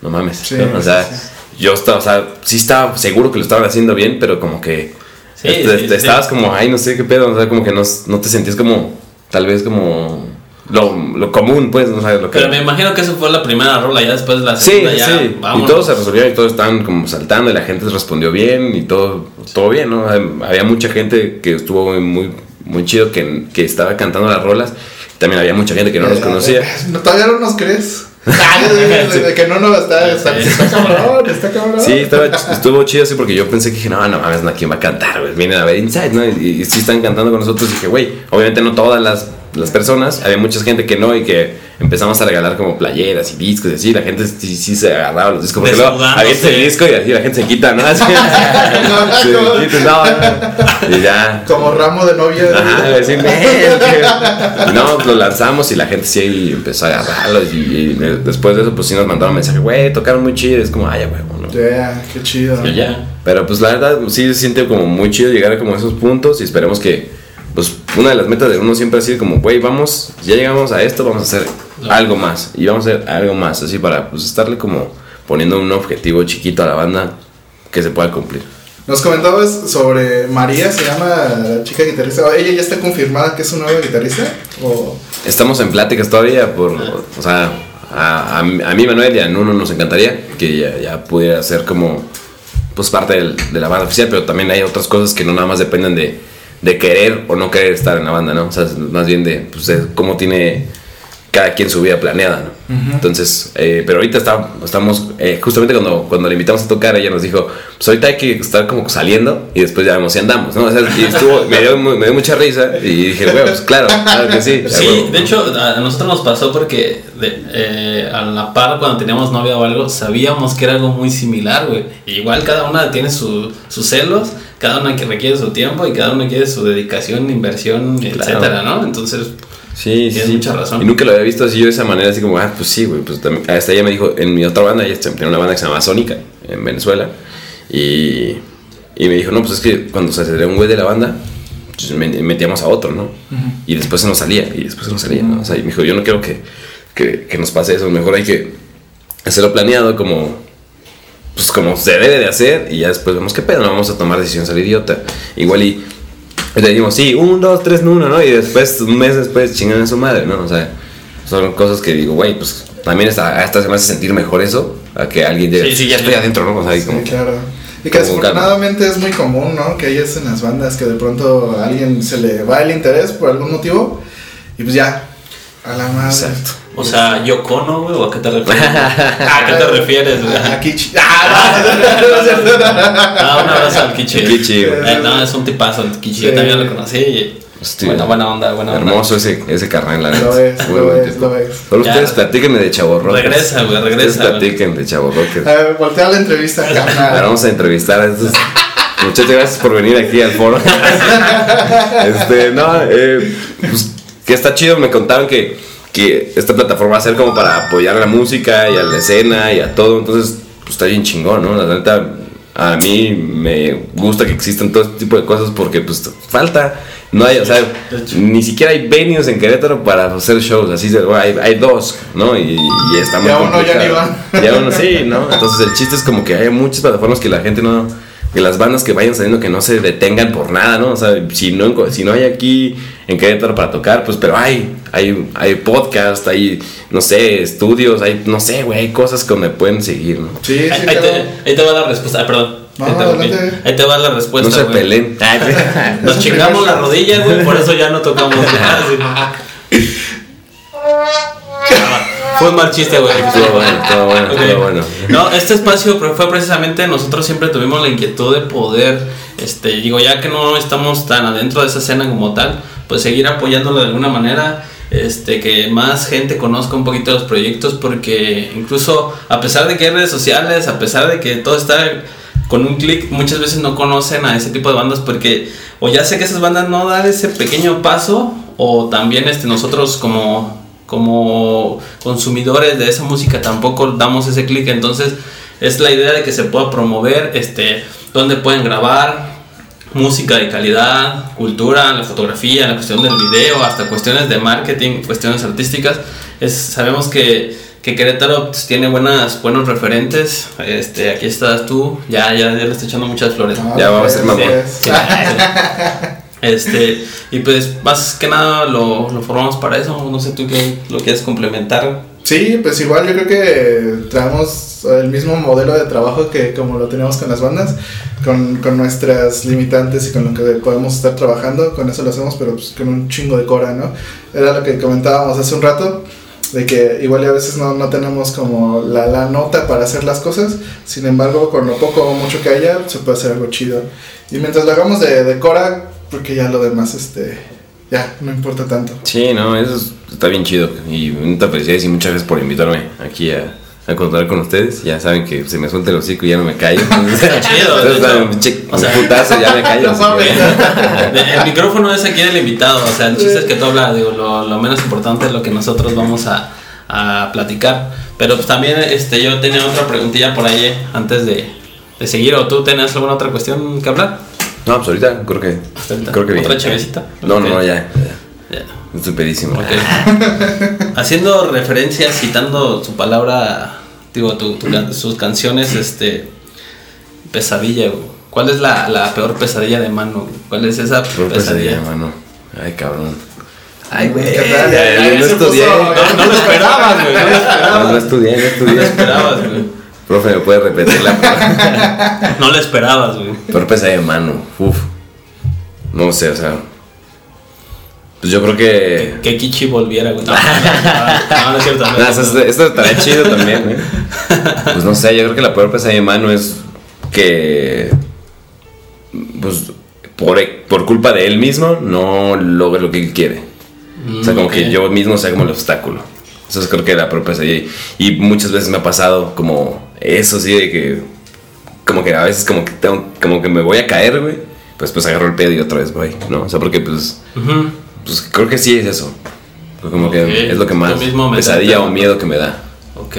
[SPEAKER 3] no mames,
[SPEAKER 1] Sí,
[SPEAKER 3] ¿no? O sea,
[SPEAKER 1] sí,
[SPEAKER 3] yo estaba, o sea, sí estaba seguro que lo estaban haciendo bien, pero como que
[SPEAKER 2] Sí,
[SPEAKER 3] este,
[SPEAKER 2] sí,
[SPEAKER 3] te-
[SPEAKER 2] sí.
[SPEAKER 3] estabas como, ay, no sé qué pedo, o sea, como que no, no te sentías como, tal vez como lo, lo común, pues, no sabes lo que.
[SPEAKER 2] Pero me imagino que eso fue la primera rola, ya después la
[SPEAKER 3] Sí,
[SPEAKER 2] segunda ya,
[SPEAKER 3] sí, y todo se resolvió y todos estaban como saltando y la gente respondió bien y todo, todo bien, ¿no? Había mucha gente que estuvo muy, muy, muy chido que, que estaba cantando las rolas. También había mucha gente que no los conocía.
[SPEAKER 1] No, ¿Todavía no nos crees? <laughs> Ah, de que no, no, está, está,
[SPEAKER 2] Sí.
[SPEAKER 1] está cabrón, está cabrón.
[SPEAKER 3] Sí, estaba, estuvo chido así porque yo pensé que dije, no, no mames, no, ¿quién va a cantar? Vienen a ver Inside, ¿no? Y, y sí están cantando con nosotros. Y dije, güey, obviamente no todas las, las personas, había mucha gente que no y que empezamos a regalar como playeras y discos y así. La gente sí, sí se agarraba los discos porque luego avienta el disco y así la gente se quita, ¿no? Así, <laughs> se quita, no, no. Y ya.
[SPEAKER 1] Como ramo de novia.
[SPEAKER 3] Ajá. Y no, lo lanzamos y la gente sí empezó a agarrarlo. Y, y después de eso, pues sí nos mandaron mensaje, güey, tocaron muy chido. Es como, ay, ¿no?
[SPEAKER 1] Ya, qué chido.
[SPEAKER 2] Y ya.
[SPEAKER 3] Pero pues la verdad sí se siente como muy chido llegar a como esos puntos y esperemos que pues una de las metas de uno siempre ha sido como, güey, vamos, ya llegamos a esto, vamos a hacer algo más y vamos a hacer algo más, así para pues estarle como poniendo un objetivo chiquito a la banda que se pueda cumplir.
[SPEAKER 1] Nos comentabas sobre María, se llama la chica guitarrista. ¿Ella ya está confirmada que es una nueva guitarrista? ¿O
[SPEAKER 3] Estamos en pláticas todavía por, o sea, a, a, a mí Manuel y a Nuno nos encantaría que ya, ya pudiera ser como pues parte del- de la banda oficial, pero también hay otras cosas que no nada más dependen de, de querer o no querer estar en la banda, ¿no? O sea, más bien de, pues, de cómo tiene cada quien su vida planeada, ¿no? Entonces, eh, pero ahorita está- estamos, eh, justamente cuando, cuando le invitamos a tocar, ella nos dijo, pues ahorita hay que estar como saliendo y después ya vemos si andamos, ¿no? O sea, y estuvo, me dio, me dio mucha risa y dije, güey, pues claro, claro que sí.
[SPEAKER 2] Sí,
[SPEAKER 3] huevo".
[SPEAKER 2] de hecho, a nosotros nos pasó porque de- eh, a la par cuando teníamos novia o algo, sabíamos que era algo muy similar, güey. Igual cada una tiene su- sus celos, cada una que requiere su tiempo y cada una quiere su dedicación, inversión, etcétera, ¿no? Entonces,
[SPEAKER 3] Sí, sí,
[SPEAKER 2] Tienes
[SPEAKER 3] sí.
[SPEAKER 2] mucha razón.
[SPEAKER 3] Y nunca lo había visto así yo de esa manera, así como, ah, pues sí, güey. Pues también, hasta ella me dijo, en mi otra banda, ella tenía una banda que se llama Sónica, en Venezuela. Y, y me dijo, no, pues es que cuando se salía un güey de la banda, pues me- metíamos a otro, ¿no? Y después se nos salía, y después se nos salía, ¿no? O sea, y me dijo, yo no quiero que, que, que nos pase eso, mejor hay que hacerlo planeado como pues como se debe de hacer y ya después vemos qué pedo, no vamos a tomar decisiones al idiota. Igual y le dijimos, sí, un, dos, tres, uno, ¿no? Y después, un mes después, chingan a su madre, ¿no? O sea, son cosas que digo, güey, pues también hasta, hasta se me hace sentir mejor eso, a que alguien diga,
[SPEAKER 2] Sí,
[SPEAKER 3] sí, ya estoy adentro, ¿no? O sea,
[SPEAKER 1] Sí,
[SPEAKER 3] como,
[SPEAKER 1] claro. Y que desafortunadamente es muy común, ¿no? Que hay eso en las bandas que de pronto a alguien se le va el interés por algún motivo y pues ya, a la madre.
[SPEAKER 3] Exacto.
[SPEAKER 2] O sea, Yocono, güey, ¿o a qué te refieres? ¿A qué te refieres, güey?
[SPEAKER 1] Aquí, chi- ah, no, no, no es cierto.
[SPEAKER 2] Ah, un abrazo al Kichi.
[SPEAKER 3] Kichi, güey.
[SPEAKER 2] Eh, no, es un tipazo el Kichi.
[SPEAKER 1] Sí.
[SPEAKER 2] Yo también lo conocí.
[SPEAKER 3] Hostia.
[SPEAKER 2] Buena, buena onda, buena onda.
[SPEAKER 3] hermoso ese, ese carnal, la
[SPEAKER 1] Lo es,
[SPEAKER 3] Muy
[SPEAKER 1] lo es,
[SPEAKER 3] tipo.
[SPEAKER 1] lo es.
[SPEAKER 3] Solo ustedes platíquenme de Chavo Rockers.
[SPEAKER 2] Regresa, güey, regresa,
[SPEAKER 3] Ustedes platiquen de Chavo Rockers.
[SPEAKER 1] A ver, voltea la entrevista,
[SPEAKER 3] Ahora
[SPEAKER 1] carnal.
[SPEAKER 3] vamos a entrevistar a estos. Muchas gracias por venir aquí al foro. este, no, eh, pues, que está chido. Me contaron que, que esta plataforma va a ser como para apoyar a la música y a la escena y a todo. Entonces, pues está bien chingón, ¿no? La neta, a mí me gusta que existan todo este tipo de cosas porque, pues, falta. No hay, o sea, ni siquiera hay venues en Querétaro para hacer shows. Así, de- bueno, hay, hay dos, ¿no? Y, y está muy
[SPEAKER 1] Y a uno ya ni
[SPEAKER 3] complicado. Y a uno sí, ¿no? Entonces el chiste es como que hay muchas plataformas que la gente no, que las bandas que vayan saliendo que no se detengan por nada, ¿no? O sea, si no, si no hay aquí en Querétaro para tocar, pues, pero hay, hay, hay podcast, hay, no sé, estudios, hay, no sé, güey, hay cosas que me pueden seguir, ¿no?
[SPEAKER 1] Sí, sí,
[SPEAKER 2] Ahí, ahí
[SPEAKER 1] claro.
[SPEAKER 2] te, ahí te va la respuesta. Ah, perdón.
[SPEAKER 1] No,
[SPEAKER 2] Te
[SPEAKER 1] adelante.
[SPEAKER 2] ahí te va la respuesta.
[SPEAKER 3] No se
[SPEAKER 2] güey.
[SPEAKER 3] peleen. <laughs>
[SPEAKER 2] Nos chingamos la rodilla, güey, por eso ya no tocamos. <laughs> Ah, sí. Fue un mal chiste, güey.
[SPEAKER 3] Estuvo bueno, estuvo bueno,
[SPEAKER 2] Ok.
[SPEAKER 3] estuvo bueno.
[SPEAKER 2] No, este espacio fue fue precisamente nosotros siempre tuvimos la inquietud de poder, este, digo, ya que no estamos tan adentro de esa escena como tal, pues seguir apoyándolo de alguna manera, este, que más gente conozca un poquito los proyectos, porque incluso a pesar de que hay redes sociales, a pesar de que todo está con un clic, muchas veces no conocen a ese tipo de bandas porque o ya sé que esas bandas no dan ese pequeño paso, o también este, nosotros como como consumidores de esa música tampoco damos ese clic. Entonces es la idea de que se pueda promover este donde pueden grabar música de calidad cultura la fotografía la cuestión del video hasta cuestiones de marketing cuestiones artísticas. Es, sabemos que que Querétaro pues, tiene buenas buenos referentes. Este aquí estás tú. Ya ya, ya le estoy echando muchas flores.
[SPEAKER 1] No,
[SPEAKER 3] Ya vamos a
[SPEAKER 1] pues,
[SPEAKER 3] ser mamón. <laughs> <laughs>
[SPEAKER 2] Este, y pues más que nada lo, lo formamos para eso. No sé tú qué lo quieres complementar.
[SPEAKER 1] Sí, pues igual yo creo que traemos el mismo modelo de trabajo que como lo teníamos con las bandas, con, con nuestras limitantes y con lo que podemos estar trabajando, con eso lo hacemos, pero pues con un chingo de cora, ¿no? Era lo que comentábamos hace un rato, de que igual a veces no, no tenemos como la, la nota para hacer las cosas, sin embargo con lo poco o mucho que haya se puede hacer algo chido. Y mientras lo hagamos de, de cora, porque ya lo demás, este, ya, no importa tanto.
[SPEAKER 3] Sí, no, eso es- está bien chido. Y muchas felicidades y muchas gracias por invitarme aquí a, a contar con ustedes. Ya saben que se me suelta el hocico y ya no me callo. <laughs>
[SPEAKER 2] Está chido, O sea-
[SPEAKER 3] putazo ya me <laughs> callo.
[SPEAKER 1] No. <laughs>
[SPEAKER 2] El micrófono es aquí del invitado. O sea, el chiste es que tú hablas. Digo, lo, lo menos importante es lo que nosotros vamos a, a platicar. Pero pues también este, yo tenía otra preguntilla por ahí eh, antes de, de seguir. ¿O tú tenías alguna otra cuestión que hablar?
[SPEAKER 3] No, pues ahorita creo que.
[SPEAKER 2] Hasta ahorita.
[SPEAKER 3] Creo que bien.
[SPEAKER 2] ¿Otra chavecita?
[SPEAKER 3] No, no, no, ya. ya.
[SPEAKER 2] Ya. Ok. <laughs> Haciendo referencia, citando su palabra, digo, tu, tu can- sus canciones, este. Pesadilla, güey. ¿Cuál es la, la peor pesadilla de mano? ¿Cuál es esa pesadilla?
[SPEAKER 3] pesadilla, mano. Ay, cabrón. Ay, güey. Yo
[SPEAKER 1] ya
[SPEAKER 3] no estudié.
[SPEAKER 2] No, no lo esperabas, güey. No lo
[SPEAKER 3] No,
[SPEAKER 2] esperabas.
[SPEAKER 3] no estudié, no
[SPEAKER 2] No lo
[SPEAKER 3] estudié.
[SPEAKER 2] esperabas, güey.
[SPEAKER 3] Profe, ¿me puede repetir la <laughs>
[SPEAKER 2] No lo esperabas, güey.
[SPEAKER 3] peor pesadilla de mano? Uf. No sé, o sea. Pues yo creo que.
[SPEAKER 2] Que Kichi volviera, güey. No, <laughs> no, no, no, no es cierto. no
[SPEAKER 3] esto estaría chido también, ¿eh? <laughs> Pues no sé, yo creo que la peor pesadilla de mano es que. Pues por, por culpa de él mismo no logre lo que él quiere. O sea, como que yo mismo sea como el obstáculo. Eso es creo que la peor pesadilla. Y muchas veces me ha pasado como eso, sí, de que. Como que a veces como que tengo, como que me voy a caer, güey. Pues pues agarro el pedo y otra vez voy, ¿no? O sea, porque pues. Pues creo que sí es eso. Como que es lo que más
[SPEAKER 2] mismo
[SPEAKER 3] pesadilla o miedo que me da.
[SPEAKER 2] Ok.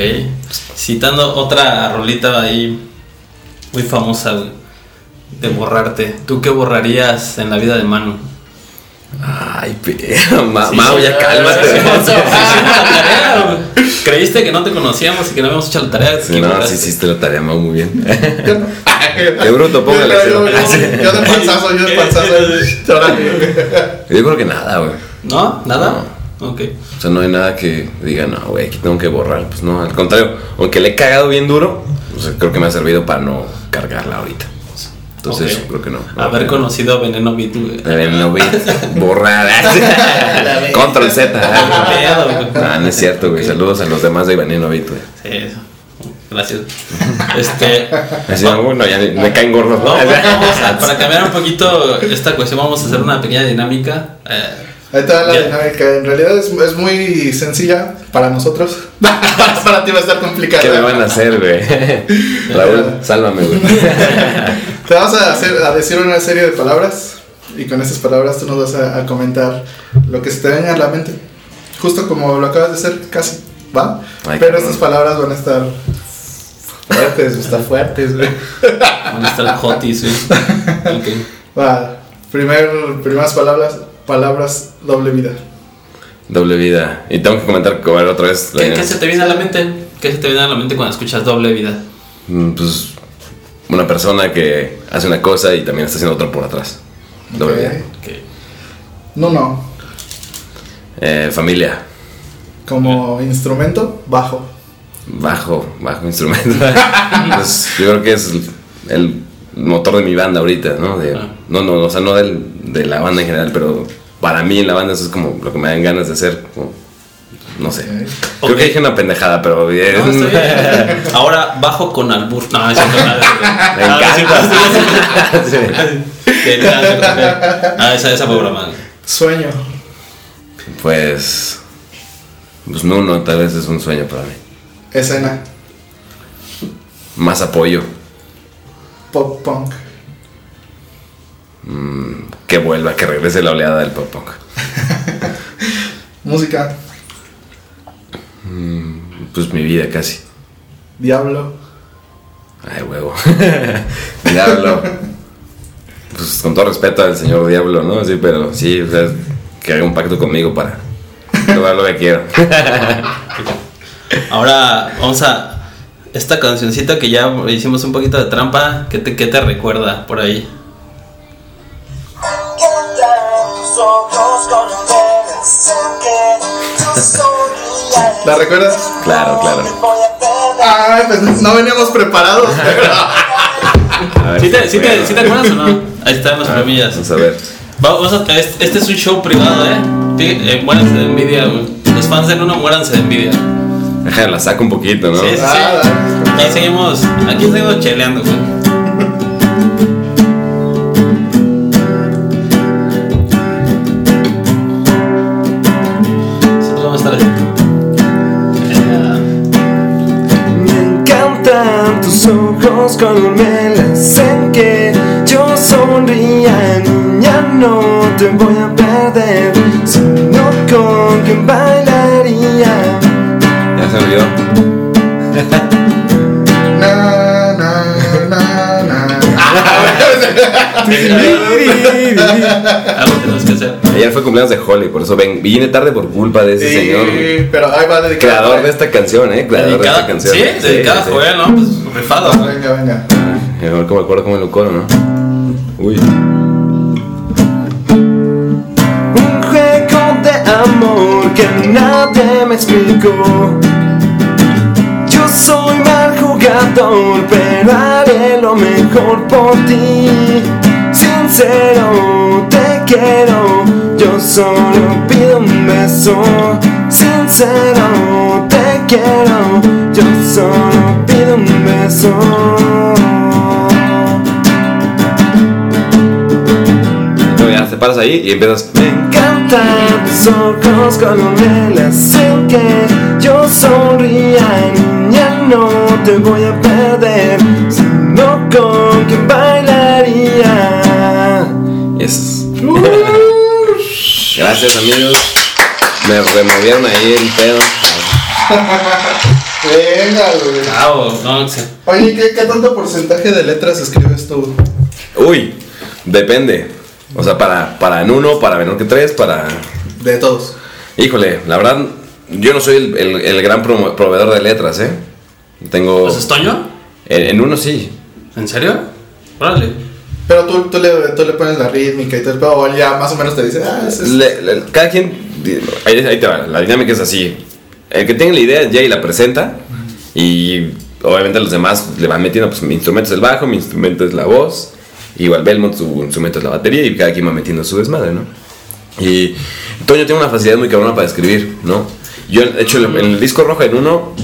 [SPEAKER 2] Citando otra rolita ahí muy famosa, güey. De borrarte. ¿Tú qué borrarías en la vida de Manu?
[SPEAKER 3] Ay, pero, ma-
[SPEAKER 2] Sí,
[SPEAKER 3] Mau,
[SPEAKER 2] sí,
[SPEAKER 3] ya cálmate.
[SPEAKER 2] Creíste que no te conocíamos y que no habíamos hecho la tarea.
[SPEAKER 3] Sí, no, sí hiciste la tarea, Mau, muy bien.
[SPEAKER 1] Qué
[SPEAKER 3] bruto, póngale
[SPEAKER 1] Yo, yo, yo, yo de panzazo, yo de panzazo.
[SPEAKER 3] Yo creo que nada, güey.
[SPEAKER 2] ¿No? ¿Nada? Ok.
[SPEAKER 3] O sea, no hay nada que diga, no, güey, aquí tengo que borrar. Pues no, al contrario, aunque le he cagado bien duro, pues creo que me ha servido para no cargarla ahorita. Entonces, creo que no.
[SPEAKER 2] Haber conocido a Veneno Beat, güey.
[SPEAKER 3] Eh, No, güey, borrar. Control Z. <laughs>
[SPEAKER 2] pedo, güey.
[SPEAKER 3] No, no es cierto, güey. Saludos a los demás de Veneno Beat, güey.
[SPEAKER 2] Sí, eso. Gracias. Este.
[SPEAKER 3] Así, bueno, ya me caen gordos, ¿no?
[SPEAKER 2] No, <laughs> vamos a- para cambiar un poquito esta cuestión, vamos a hacer una pequeña dinámica. Eh,
[SPEAKER 1] Ahí está la dinámica. En realidad es, es muy sencilla para nosotros. <laughs> para ti va a estar complicada.
[SPEAKER 3] ¿Qué me van a hacer, güey? Raúl, sálvame, güey.
[SPEAKER 1] Te vamos a, hacer, a decir una serie de palabras. Y con esas palabras tú nos vas a, a comentar lo que se te venga a la mente. Justo como lo acabas de hacer, casi. ¿Va?
[SPEAKER 3] Ay,
[SPEAKER 1] Pero estas palabras van a estar fuertes, están fuertes, güey.
[SPEAKER 2] ¿Dónde está el Jotis, güey? Ok.
[SPEAKER 1] Va. Primer, primeras palabras, palabras doble vida.
[SPEAKER 3] Doble vida. Y tengo que comentar que ver otra vez.
[SPEAKER 2] ¿Qué, qué se te viene a la mente? ¿Qué se te viene a la mente cuando escuchas doble vida?
[SPEAKER 3] Mm, Pues una persona que hace una cosa y también está haciendo otra por atrás. Doble
[SPEAKER 1] Ok.
[SPEAKER 3] vida.
[SPEAKER 2] Ok.
[SPEAKER 1] No, no.
[SPEAKER 3] Eh, familia.
[SPEAKER 1] Como instrumento, bajo.
[SPEAKER 3] Bajo, bajo instrumento. <laughs> Pues, yo creo que es el, el motor de mi banda ahorita, ¿no? De-
[SPEAKER 2] Ah.
[SPEAKER 3] No, no, o sea, no del, de la banda en general, pero para mí en la banda eso es como lo que me dan ganas de hacer. como- no sé. Creo que dije una pendejada, pero bien.
[SPEAKER 2] No, está bien. <laughs> Ahora bajo con albur. No, es cierto. Ah. <laughs> Ah, esa, esa fue broma.
[SPEAKER 1] Sueño.
[SPEAKER 3] Pues. Pues no, no, tal vez es un sueño para mí.
[SPEAKER 1] Escena.
[SPEAKER 3] Más apoyo.
[SPEAKER 1] Pop punk.
[SPEAKER 3] Que vuelva, que regrese la oleada del pop punk. <laughs>
[SPEAKER 1] Música.
[SPEAKER 3] Pues mi vida casi.
[SPEAKER 1] Diablo.
[SPEAKER 3] Ay, huevo. <laughs> Diablo. Pues con todo respeto al señor Diablo, ¿no? Sí, pero sí, o sea, que haga un pacto conmigo para lograr lo que quiero. <laughs>
[SPEAKER 2] Ahora vamos a. Esta cancioncita que ya hicimos un poquito de trampa, ¿qué te, qué te recuerda por ahí?
[SPEAKER 1] ¿La recuerdas?
[SPEAKER 3] Claro, claro.
[SPEAKER 1] Ay, pues no veníamos preparados.
[SPEAKER 3] Ver,
[SPEAKER 2] ¿Sí te, sí te- sí te acuerdas o no? Ahí están las premillas.
[SPEAKER 3] Vamos a ver.
[SPEAKER 2] Vamos a, este, este es un show privado, ¿eh? Eh, muéranse de envidia, güey. Los fans del uno muéranse de envidia.
[SPEAKER 3] Déjame la saco un poquito, ¿no?
[SPEAKER 2] Sí, sí,
[SPEAKER 1] Ah,
[SPEAKER 2] sí.
[SPEAKER 1] dale.
[SPEAKER 2] Aquí seguimos, aquí seguimos cheleando, güey.
[SPEAKER 4] Ojos con me hacen que yo sonría Niña, no te voy a perder Sino con quien bailaría
[SPEAKER 2] algo tenemos que hacer.
[SPEAKER 3] Ayer fue cumpleaños de Holly, por eso ven, vine tarde por culpa de ese
[SPEAKER 1] Sí,
[SPEAKER 3] señor.
[SPEAKER 1] pero ahí va dedicado.
[SPEAKER 3] Creador de esta canción, ¿eh? Creador de esta
[SPEAKER 2] Dedicada,
[SPEAKER 3] canción.
[SPEAKER 2] sí, dedicada a
[SPEAKER 3] sí.
[SPEAKER 2] Joel, ¿no? Pues rifado, ¿no?
[SPEAKER 1] Venga, venga.
[SPEAKER 3] A ver cómo me acuerdo cómo lo coro, ¿no? Uy.
[SPEAKER 4] Un juego de amor que nadie me explicó Yo soy mal jugador, pero haré lo mejor por ti Sincero, te quiero, yo solo pido un beso Sincero, te quiero, yo solo pido un beso.
[SPEAKER 3] Ya te paras ahí y empiezas.
[SPEAKER 4] Me encantan tus ojos cuando me hacen que yo sonría Niña, no te voy a perder. Sino con quien bailaría
[SPEAKER 3] Yes. Gracias, amigos. Me removieron ahí el pedo.
[SPEAKER 1] Venga, güey.
[SPEAKER 2] Bravo, no, sí.
[SPEAKER 1] Oye, ¿qué, ¿qué tanto porcentaje de letras escribes tú?
[SPEAKER 3] Uy, depende. O sea, para, para en uno, para menor que tres, para.
[SPEAKER 1] De todos.
[SPEAKER 3] Híjole, la verdad, yo no soy el, el- el gran proveedor de letras, ¿eh? Tengo.
[SPEAKER 2] ¿Pues es Toño?
[SPEAKER 3] En, en uno sí.
[SPEAKER 2] ¿En serio? Órale.
[SPEAKER 1] Pero tú, tú, le, tú le pones la rítmica y todo o ya más o menos te dice, ah, es, es-
[SPEAKER 3] Le- le- cada quien. Ahí, ahí te va. La dinámica es así. El que tiene la idea ya y la presenta. Y obviamente los demás le van metiendo, pues mi instrumento es el bajo, mi instrumento es la voz. Igual Belmont, su instrumento es la batería y cada quien va metiendo su desmadre, ¿no? Y Toño tiene una facilidad muy cabrona para escribir, ¿no? Yo, de hecho, en el disco rojo en uno,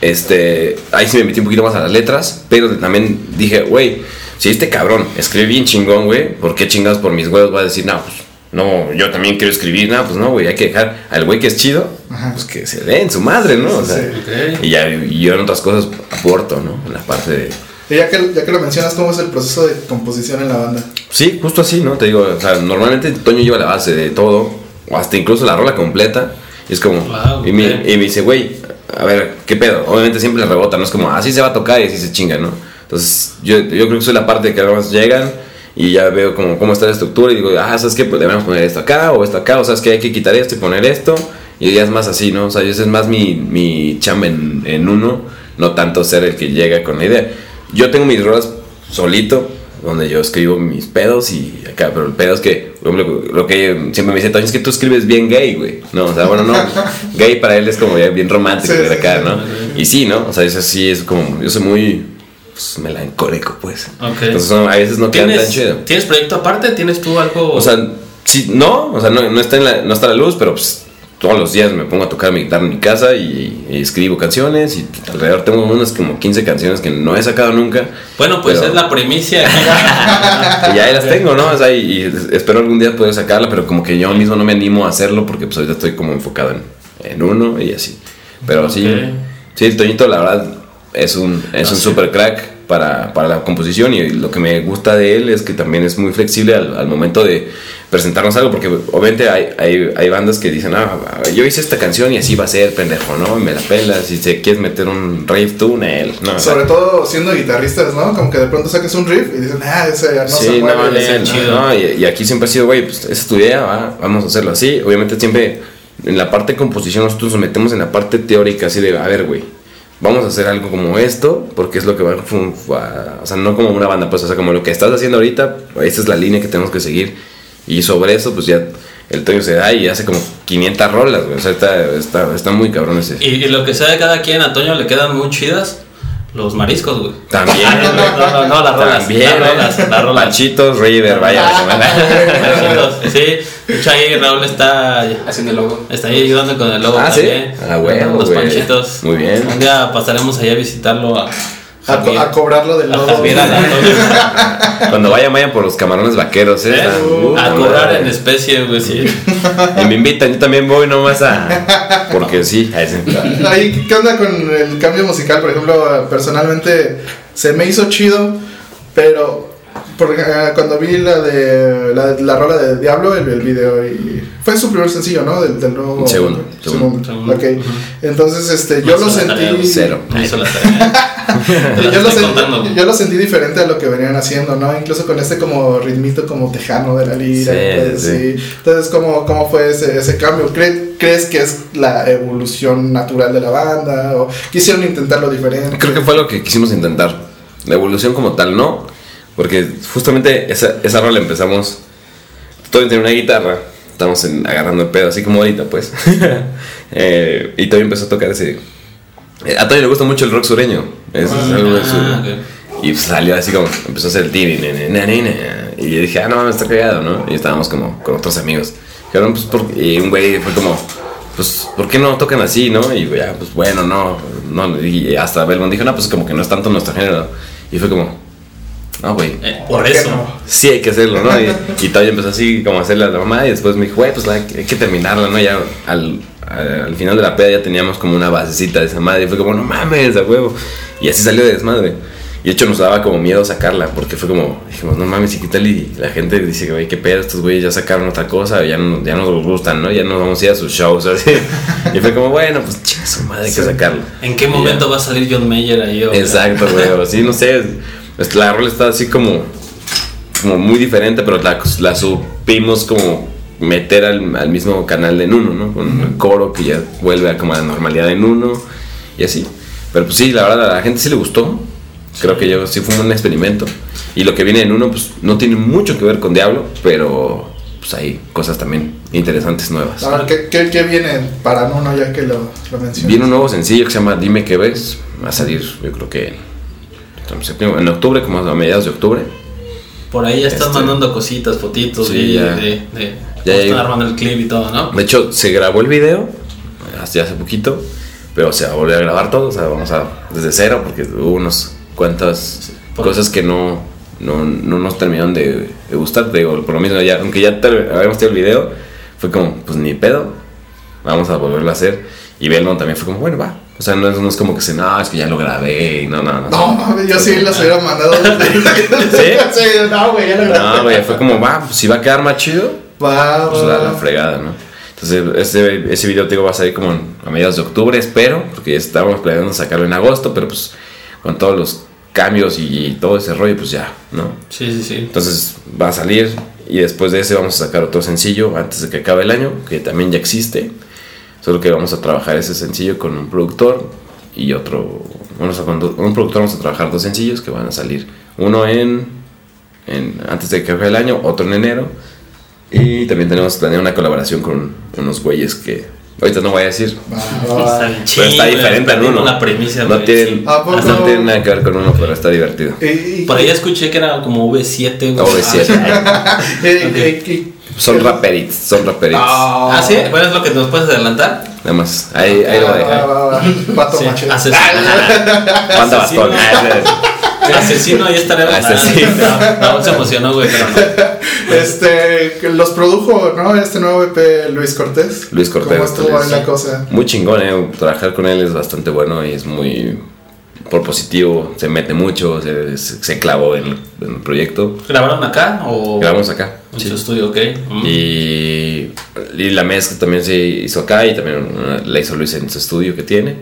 [SPEAKER 3] este, ahí sí me metí un poquito más a las letras, pero también dije, güey, si este cabrón escribe bien chingón, güey, ¿por qué chingados por mis huevos va a decir, no, pues, no, yo también quiero escribir, no, pues no, güey, hay que dejar al güey que es chido,
[SPEAKER 1] Ajá.
[SPEAKER 3] pues que se dé en su madre, ¿no? O sea,
[SPEAKER 1] Sí.
[SPEAKER 2] Ok.
[SPEAKER 3] y ya y yo en otras cosas aporto, ¿no? En la parte de...
[SPEAKER 1] Y ya que, ya que lo mencionas, ¿cómo es el proceso de composición en la banda?
[SPEAKER 3] Sí, justo así, ¿no? Te digo, o sea, normalmente Toño lleva la base de todo, o hasta incluso la rola completa, y es como,
[SPEAKER 2] Wow,
[SPEAKER 3] y, me, y me dice, güey, a ver, ¿qué pedo? Obviamente siempre le rebota, no es como, así se va a tocar y así se chinga, ¿no? Entonces, yo, yo creo que soy la parte que además llegan y ya veo como cómo está la estructura y digo, ah, ¿sabes qué? Pues debemos poner esto acá o esto acá, o sabes que hay que quitar esto y poner esto, y ya es más así, ¿no? O sea, ese es más mi, mi chamba en, en uno, no tanto ser el que llega con la idea. Yo tengo mis rolas solito, donde yo escribo mis pedos y acá, pero el pedo es que, por ejemplo, lo que siempre me dice es que tú escribes bien gay, güey. No, o sea, bueno, no, <laughs> gay para él es como ya bien romántico
[SPEAKER 1] Sí,
[SPEAKER 3] de acá, ¿no? Y sí, ¿no? O sea, eso sí es como, yo soy muy pues, melancólico, pues.
[SPEAKER 2] Ok.
[SPEAKER 3] Entonces a veces no quedan tan
[SPEAKER 2] ¿Tienes,
[SPEAKER 3] chido.
[SPEAKER 2] ¿Tienes proyecto aparte? ¿Tienes tú algo?
[SPEAKER 3] O sea, sí, no, o sea, no, no está en la, no está la luz, pero pues todos los días me pongo a tocar mi guitarra en mi casa y, y escribo canciones y alrededor tengo unas como 15 canciones que no he sacado nunca.
[SPEAKER 2] bueno, pues
[SPEAKER 3] pero-
[SPEAKER 2] es la primicia. <laughs>
[SPEAKER 3] Y ya ahí las tengo, ¿no? O sea, y, y espero algún día poder sacarla, pero como que yo mismo no me animo a hacerlo porque pues ahorita estoy como enfocado en, en uno y así. Pero sí,
[SPEAKER 2] Ok.
[SPEAKER 3] sí, el Toñito la verdad es un, es
[SPEAKER 2] Ah,
[SPEAKER 3] un
[SPEAKER 2] sí.
[SPEAKER 3] super crack para, para la composición y lo que me gusta de él es que también es muy flexible al, al momento de presentarnos algo, porque obviamente hay, hay, hay bandas que dicen, ah, yo hice esta canción y así va a ser, pendejo, ¿no? Me la pelas, si te quieres meter un rave tune, él, no, o sea,
[SPEAKER 1] Sobre todo siendo guitarristas, ¿no? Como que de pronto saques un riff y dicen, ah, ese ya no se
[SPEAKER 3] sí,
[SPEAKER 1] mueve.
[SPEAKER 3] no, no,
[SPEAKER 2] chido.
[SPEAKER 3] no, y, y aquí siempre ha sido, güey, pues esa es tu idea, va, vamos a hacerlo así. Obviamente siempre en la parte de composición nosotros nos metemos en la parte teórica, así de, a ver, güey, vamos a hacer algo como esto, porque es lo que va, a o sea, no como una banda, pues, o sea, como lo que estás haciendo ahorita, esta es la línea que tenemos que seguir. Y sobre eso, pues ya el Toño se da y hace como 500 rolas, güey, o sea, está, está, está muy cabrón ese.
[SPEAKER 2] y, y lo que sea de cada quien, a Toño le quedan muy chidas los mariscos, güey.
[SPEAKER 3] También, <laughs>
[SPEAKER 2] no, no, no, no, las rolas.
[SPEAKER 3] También,
[SPEAKER 2] las rolas, las rolas.
[SPEAKER 3] Panchitos, River, <laughs> vaya.
[SPEAKER 2] Panchitos, Sí, de hecho ahí Raúl está,
[SPEAKER 5] Haciendo el logo.
[SPEAKER 2] está ahí ayudando con el logo
[SPEAKER 3] Ah, ¿sí?
[SPEAKER 2] también.
[SPEAKER 3] Ah, huevo,
[SPEAKER 2] Los panchitos.
[SPEAKER 3] Muy bien.
[SPEAKER 2] Un día pasaremos allá a visitarlo a
[SPEAKER 1] A, co-
[SPEAKER 2] Javier.
[SPEAKER 1] a cobrarlo del
[SPEAKER 2] la- <laughs>
[SPEAKER 3] Cuando vayan, vayan por los camarones vaqueros, ¿eh?
[SPEAKER 2] ¿Eh?
[SPEAKER 3] Uh,
[SPEAKER 2] A cobrar
[SPEAKER 3] madre.
[SPEAKER 2] en especie, güey, sí. <laughs>
[SPEAKER 3] Y me invitan, yo también voy nomás a. Porque sí, a ese.
[SPEAKER 1] Ahí, ¿Qué onda con el cambio musical? Por ejemplo, personalmente se me hizo chido, pero porque, eh, cuando vi la de la, la rola de Diablo, el, el video, y fue su primer sencillo, ¿no? Del, del nuevo.
[SPEAKER 3] Segundo, segundo.
[SPEAKER 2] Segundo.
[SPEAKER 1] Ok. Entonces, este, yo
[SPEAKER 2] No
[SPEAKER 1] lo sentí.
[SPEAKER 3] Cero.
[SPEAKER 2] Hizo la tarea. <laughs>
[SPEAKER 1] Yo lo, sentí, yo lo sentí diferente a lo que venían haciendo, ¿no? Incluso con este como ritmito como tejano de la lira.
[SPEAKER 3] Sí,
[SPEAKER 1] pues,
[SPEAKER 3] sí.
[SPEAKER 1] Entonces, ¿cómo, cómo fue ese, ese cambio? ¿Cre- ¿Crees que es la evolución natural de la banda? ¿O quisieron intentarlo diferente?
[SPEAKER 3] Creo que fue lo que quisimos intentar. La evolución como tal, no. Porque justamente esa, esa rola empezamos. Todavía tenía una guitarra. Estamos en- agarrando el pedo, así como ahorita, pues. <laughs> Eh, y todavía empezó a tocar ese. eh, A Toño le gusta mucho el rock sureño. Eso es algo de su.
[SPEAKER 2] Ah, ok.
[SPEAKER 3] Y salió así como, empezó a hacer el tiri, y yo dije, ah, no mames, está cagado, ¿no? Y estábamos como con otros amigos. Dijeron, pues, ¿por y un güey fue como, pues, ¿por qué no tocan así, no? Y ya, pues, bueno, no, no, y hasta Belmont dijo, no, pues, como que no es tanto nuestro género. Y fue como, no, güey,
[SPEAKER 2] Eh, por eso.
[SPEAKER 1] no?
[SPEAKER 3] sí hay que hacerlo, ¿no? Y, y todavía empezó así como a hacerle a la mamá y después me dijo, güey, pues hay que terminarla, ¿no? Ya al, al, al final de la peda ya teníamos como una basecita de esa madre y fue como, no mames, a huevo. Y así salió de desmadre. Y de hecho nos daba como miedo sacarla porque fue como, dijimos, no mames, ¿y qué tal? Y la gente dice, güey, qué pedo, estos güeyes ya sacaron otra cosa, ya no, ya no nos gustan, ¿no? Ya no vamos a ir a sus shows, <laughs> así. Y fue como, bueno, pues chinga su madre, hay que
[SPEAKER 1] Sí.
[SPEAKER 3] sacarlo.
[SPEAKER 2] ¿En qué
[SPEAKER 3] Y ya.
[SPEAKER 2] momento va a salir John Mayer ahí? o-
[SPEAKER 3] Exacto, güey. o Sí, no sé. La rola está así como. Como muy diferente, pero la, la supimos como meter al, al mismo canal de Nuno, ¿no? Con el coro que ya vuelve a como a la normalidad de Nuno y así. Pero pues sí, la verdad a la gente sí le gustó. Creo que yo sí fue un experimento. Y lo que viene en Nuno, pues no tiene mucho que ver con Diablo, pero pues hay cosas también interesantes nuevas.
[SPEAKER 1] A ver, ¿qué, qué, qué viene para Nuno ya que lo, lo mencionas?
[SPEAKER 3] Viene un nuevo sencillo que se llama Dime qué ves. Va a salir, yo creo que en, septiembre- en octubre, como a mediados de octubre.
[SPEAKER 2] Por ahí ya estás
[SPEAKER 3] Este-
[SPEAKER 2] mandando cositas, fotitos
[SPEAKER 3] Sí,
[SPEAKER 2] y
[SPEAKER 3] ya.
[SPEAKER 2] de, de,
[SPEAKER 3] Ya,
[SPEAKER 2] están armando el clip y todo, ¿no?
[SPEAKER 3] De hecho, se grabó el video hace, hace poquito, pero se va a volver a grabar todo. O sea, vamos a desde cero porque hubo unas cuantas
[SPEAKER 2] por-
[SPEAKER 3] cosas que no, no, no nos terminaron de, de gustar. Digo, por lo mismo, ya, aunque ya habíamos tenido el video, fue como, pues ni pedo, vamos a volverlo a hacer. Y Belmont también fue como, bueno, va. O sea, no es, no es como que se, no, es que ya lo grabé y no, no, no.
[SPEAKER 1] No, mames, yo sí los hubiera mandado. <laughs>
[SPEAKER 3] ¿Sí?
[SPEAKER 1] sí, no, güey, ya lo
[SPEAKER 3] No, güey, fue como, va, pues si va a quedar más chido,
[SPEAKER 1] Va,
[SPEAKER 3] pues la, fregada, ¿no? Entonces, ese, ese video te digo, va a salir como a mediados de octubre, espero, porque ya estábamos planeando sacarlo en agosto, pero pues con todos los cambios y, todo ese rollo, pues ya, ¿no?
[SPEAKER 2] Sí, sí, sí.
[SPEAKER 3] Entonces va a salir y después de ese vamos a sacar otro sencillo antes de que acabe el año, que también ya existe. Solo que vamos a trabajar ese sencillo con un productor y otro vamos un productor vamos a trabajar dos sencillos que van a salir. Uno en, antes de que acabe el año, otro en enero. Y también tenemos planeado una colaboración con unos güeyes que ahorita no voy a decir.
[SPEAKER 1] Va, va.
[SPEAKER 3] Pero está diferente en uno.
[SPEAKER 2] La premisa,
[SPEAKER 3] no, tienen, no tienen nada que ver con uno, pero está divertido.
[SPEAKER 1] Y-
[SPEAKER 2] Por ahí escuché que era como V7, güey.
[SPEAKER 3] OV7.
[SPEAKER 1] y- y- y-
[SPEAKER 3] Son raperitos, son raperitos.
[SPEAKER 1] Ah,
[SPEAKER 2] Ah, sí, bueno, es lo que nos puedes adelantar.
[SPEAKER 3] Nada más. Ahí, ahí lo voy a dejar.
[SPEAKER 1] va, va. Pato
[SPEAKER 2] Sí,
[SPEAKER 1] machete.
[SPEAKER 2] Asesino.
[SPEAKER 3] bastón. Ah,
[SPEAKER 2] asesino ahí estaría.
[SPEAKER 3] Asesino.
[SPEAKER 2] No, no, se emocionó, güey, pero no.
[SPEAKER 1] Este, los produjo, ¿no? Este nuevo EP Luis Cortés.
[SPEAKER 3] Luis Cortés,
[SPEAKER 1] ¿Cómo estuvo
[SPEAKER 3] sí.
[SPEAKER 1] la cosa?
[SPEAKER 3] Muy chingón, eh. Trabajar con él es bastante bueno y es muy propositivo. Se mete mucho, se, se, clavó en el, en el proyecto.
[SPEAKER 2] ¿Grabaron acá o.?
[SPEAKER 3] Grabamos acá.
[SPEAKER 2] En
[SPEAKER 3] sí.
[SPEAKER 2] su estudio, ok. Mm.
[SPEAKER 3] Y, y la mezcla también se hizo acá y también una- la hizo Luis en su estudio que tiene.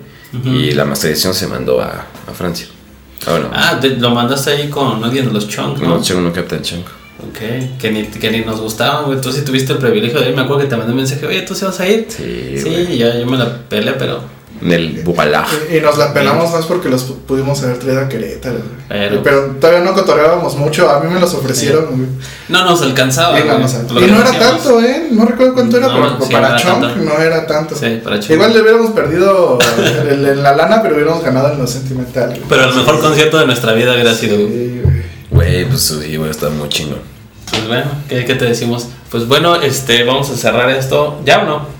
[SPEAKER 3] Y la masterización se mandó a, a Francia. Ah, bueno.
[SPEAKER 2] Ah, te- lo mandaste ahí con alguien de los Chunk, ¿no?
[SPEAKER 3] no, no Captain Chongo.
[SPEAKER 2] Ok, que ni, que ni nos gustaban, güey. Tú sí tuviste el privilegio de ir. Me acuerdo que te mandé un mensaje, oye, ¿tú sí vas a ir?
[SPEAKER 3] Sí,
[SPEAKER 2] Sí, ya yo me la peleé, pero.
[SPEAKER 3] En el Bupalá.
[SPEAKER 1] Y, y nos la pelamos más porque los pu- pudimos haber traído a Querétaro.
[SPEAKER 2] Pero-
[SPEAKER 1] Pero, todavía no cotorreábamos mucho. A mí me los ofrecieron. güey.
[SPEAKER 2] No nos alcanzaba.
[SPEAKER 1] Y, no,
[SPEAKER 2] güey,
[SPEAKER 1] no sé.
[SPEAKER 2] lo
[SPEAKER 1] Y
[SPEAKER 2] que
[SPEAKER 1] no era tanto, ¿eh? No recuerdo cuánto era,
[SPEAKER 2] No,
[SPEAKER 1] pero
[SPEAKER 2] sí,
[SPEAKER 1] para
[SPEAKER 2] tanto.
[SPEAKER 1] no era tanto.
[SPEAKER 2] Sí, para.
[SPEAKER 1] Igual le hubiéramos perdido en, la lana, pero hubiéramos ganado en lo sentimental. güey.
[SPEAKER 2] Pero el mejor concierto de nuestra vida hubiera sido. güey.
[SPEAKER 1] Sí, güey.
[SPEAKER 3] Güey, pues sí, güey, está muy chingón.
[SPEAKER 2] Pues bueno, ¿qué, qué te decimos? Pues bueno, este, vamos a cerrar esto. ¿Ya o no?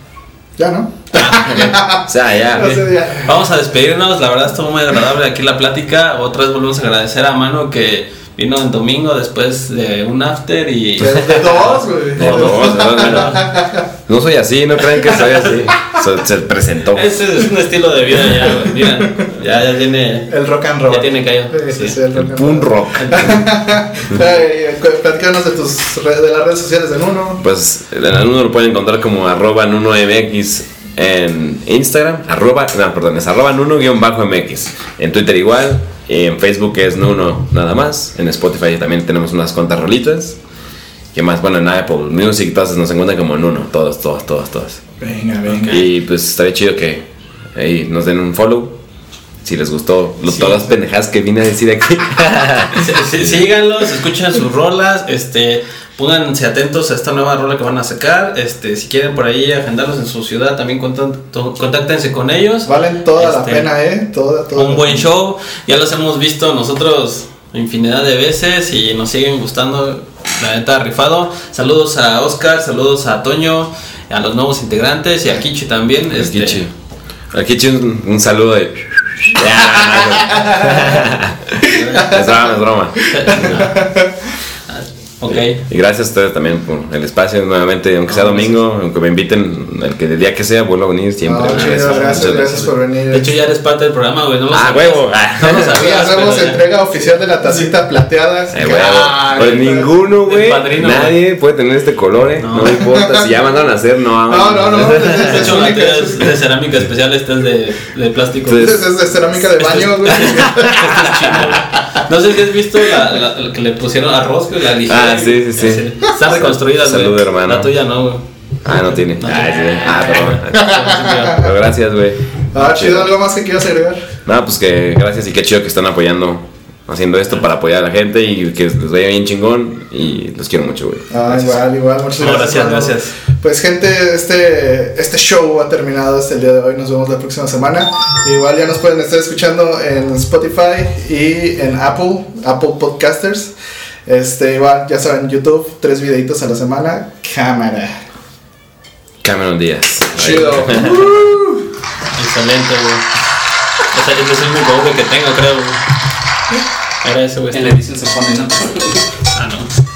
[SPEAKER 1] Ya, ¿no?
[SPEAKER 3] O sea, ya. <laughs>
[SPEAKER 1] O sea, ya.
[SPEAKER 2] Vamos a despedirnos, la verdad estuvo muy agradable aquí la plática. Otra vez volvemos a agradecer a Mano que vino el domingo después de un after y... <laughs>
[SPEAKER 1] De, de dos, güey.
[SPEAKER 3] No, no, no, no. No soy así, no crean que soy así. Se, se presentó.
[SPEAKER 2] Ese es un estilo de vida ya, güey. Mira, ya, ya tiene...
[SPEAKER 1] El rock and roll.
[SPEAKER 2] Ya tiene callo.
[SPEAKER 1] Sí, sí,
[SPEAKER 2] Sí.
[SPEAKER 1] sí, el rock roll.
[SPEAKER 3] rock. <laughs>
[SPEAKER 1] Platícanos de tus de las redes sociales del uno.
[SPEAKER 3] Pues en el uno lo pueden encontrar como arroba nunomx en Instagram, arroba, no, perdón, es arroba nuno-mx. En Twitter igual, en Facebook es nuno nada más, en Spotify también tenemos unas cuantas rolitas. ¿Qué más? Bueno, en Apple Music, todas nos encuentran como Nuno, todas, todas, todas, todas.
[SPEAKER 1] Venga, venga.
[SPEAKER 3] Y pues estaría chido que ahí nos den un follow. Si les gustó lo-
[SPEAKER 2] Sí.
[SPEAKER 3] todas las pendejadas que vine a decir aquí. <laughs>
[SPEAKER 2] Sí, sí, síganlos, escuchen sus rolas, este, pónganse atentos a esta nueva rola que van a sacar, este, si quieren por ahí agendarlos en su ciudad, también contáctense con ellos.
[SPEAKER 1] Valen toda la
[SPEAKER 2] Este,
[SPEAKER 1] pena, ¿eh? Toda, toda.
[SPEAKER 2] Un buen show, ya los hemos visto nosotros infinidad de veces y nos siguen gustando, la neta rifado. Saludos a Oscar, saludos a Toño, a los nuevos integrantes y a Kichi también. Este,
[SPEAKER 3] Kichi. Al Kichi un, un saludo de. <laughs> es broma, es broma. <laughs>
[SPEAKER 2] ok.
[SPEAKER 3] Y gracias a ustedes también por el espacio nuevamente, aunque sea
[SPEAKER 2] No,
[SPEAKER 3] domingo, aunque me inviten, el que el día que sea, vuelvo a venir siempre.
[SPEAKER 1] Ah, chido,
[SPEAKER 3] Gracias,
[SPEAKER 1] gracias, por venir.
[SPEAKER 2] De hecho ya eres parte del programa, güey, no lo
[SPEAKER 3] Ah,
[SPEAKER 2] sabías.
[SPEAKER 3] huevo. Ah.
[SPEAKER 2] No lo
[SPEAKER 1] Ya
[SPEAKER 2] sabías.
[SPEAKER 1] hacemos
[SPEAKER 2] ya.
[SPEAKER 1] entrega oficial de la tacita plateada.
[SPEAKER 3] Eh, huevo.
[SPEAKER 1] Ah,
[SPEAKER 3] Pues ninguno, güey. Nadie puede tener este color, eh.
[SPEAKER 2] No.
[SPEAKER 3] No, me importa. Si ya mandaron a hacer, no.
[SPEAKER 1] No, no, no. <laughs>
[SPEAKER 2] De hecho, la
[SPEAKER 1] es,
[SPEAKER 2] de cerámica especial, esta es de, de plástico.
[SPEAKER 3] Sí.
[SPEAKER 1] es- es de cerámica de
[SPEAKER 2] Este es-
[SPEAKER 1] baño, güey. <laughs>
[SPEAKER 2] este es chino, güey. No sé si has visto la, la- la que le pusieron arroz, güey, la ligera.
[SPEAKER 3] Ah, sí, sí, sí.
[SPEAKER 2] Está reconstruida, güey.
[SPEAKER 3] Salud, hermano.
[SPEAKER 2] La tuya no, güey.
[SPEAKER 3] Ah, no tiene.
[SPEAKER 2] No
[SPEAKER 3] Ah,
[SPEAKER 2] tiene.
[SPEAKER 3] sí. Ah, perdón. <laughs> Pero gracias, güey.
[SPEAKER 1] Ah, chido, algo más que quieras agregar.
[SPEAKER 3] Nada, pues que gracias y qué chido que están apoyando, haciendo esto para apoyar a la gente y que les vaya bien chingón. Y los quiero mucho, güey.
[SPEAKER 1] Ah, igual, igual, muchas
[SPEAKER 2] No,
[SPEAKER 1] gracias.
[SPEAKER 2] gracias,
[SPEAKER 1] mano.
[SPEAKER 2] gracias.
[SPEAKER 1] Pues gente, este, este show ha terminado hasta el día de hoy. Nos vemos la próxima semana. Igual ya nos pueden estar escuchando en Spotify y en Apple, Apple Podcasters. Este, igual, ya saben, YouTube, tres videitos a la semana. Cámara.
[SPEAKER 3] Cameron Díaz.
[SPEAKER 1] Chido. <laughs> <laughs>
[SPEAKER 2] Excelente, güey. O sea, es el único que tengo, creo, güey. Era ese, güey.
[SPEAKER 5] En la edición se pone, ¿no?
[SPEAKER 2] Ah, no.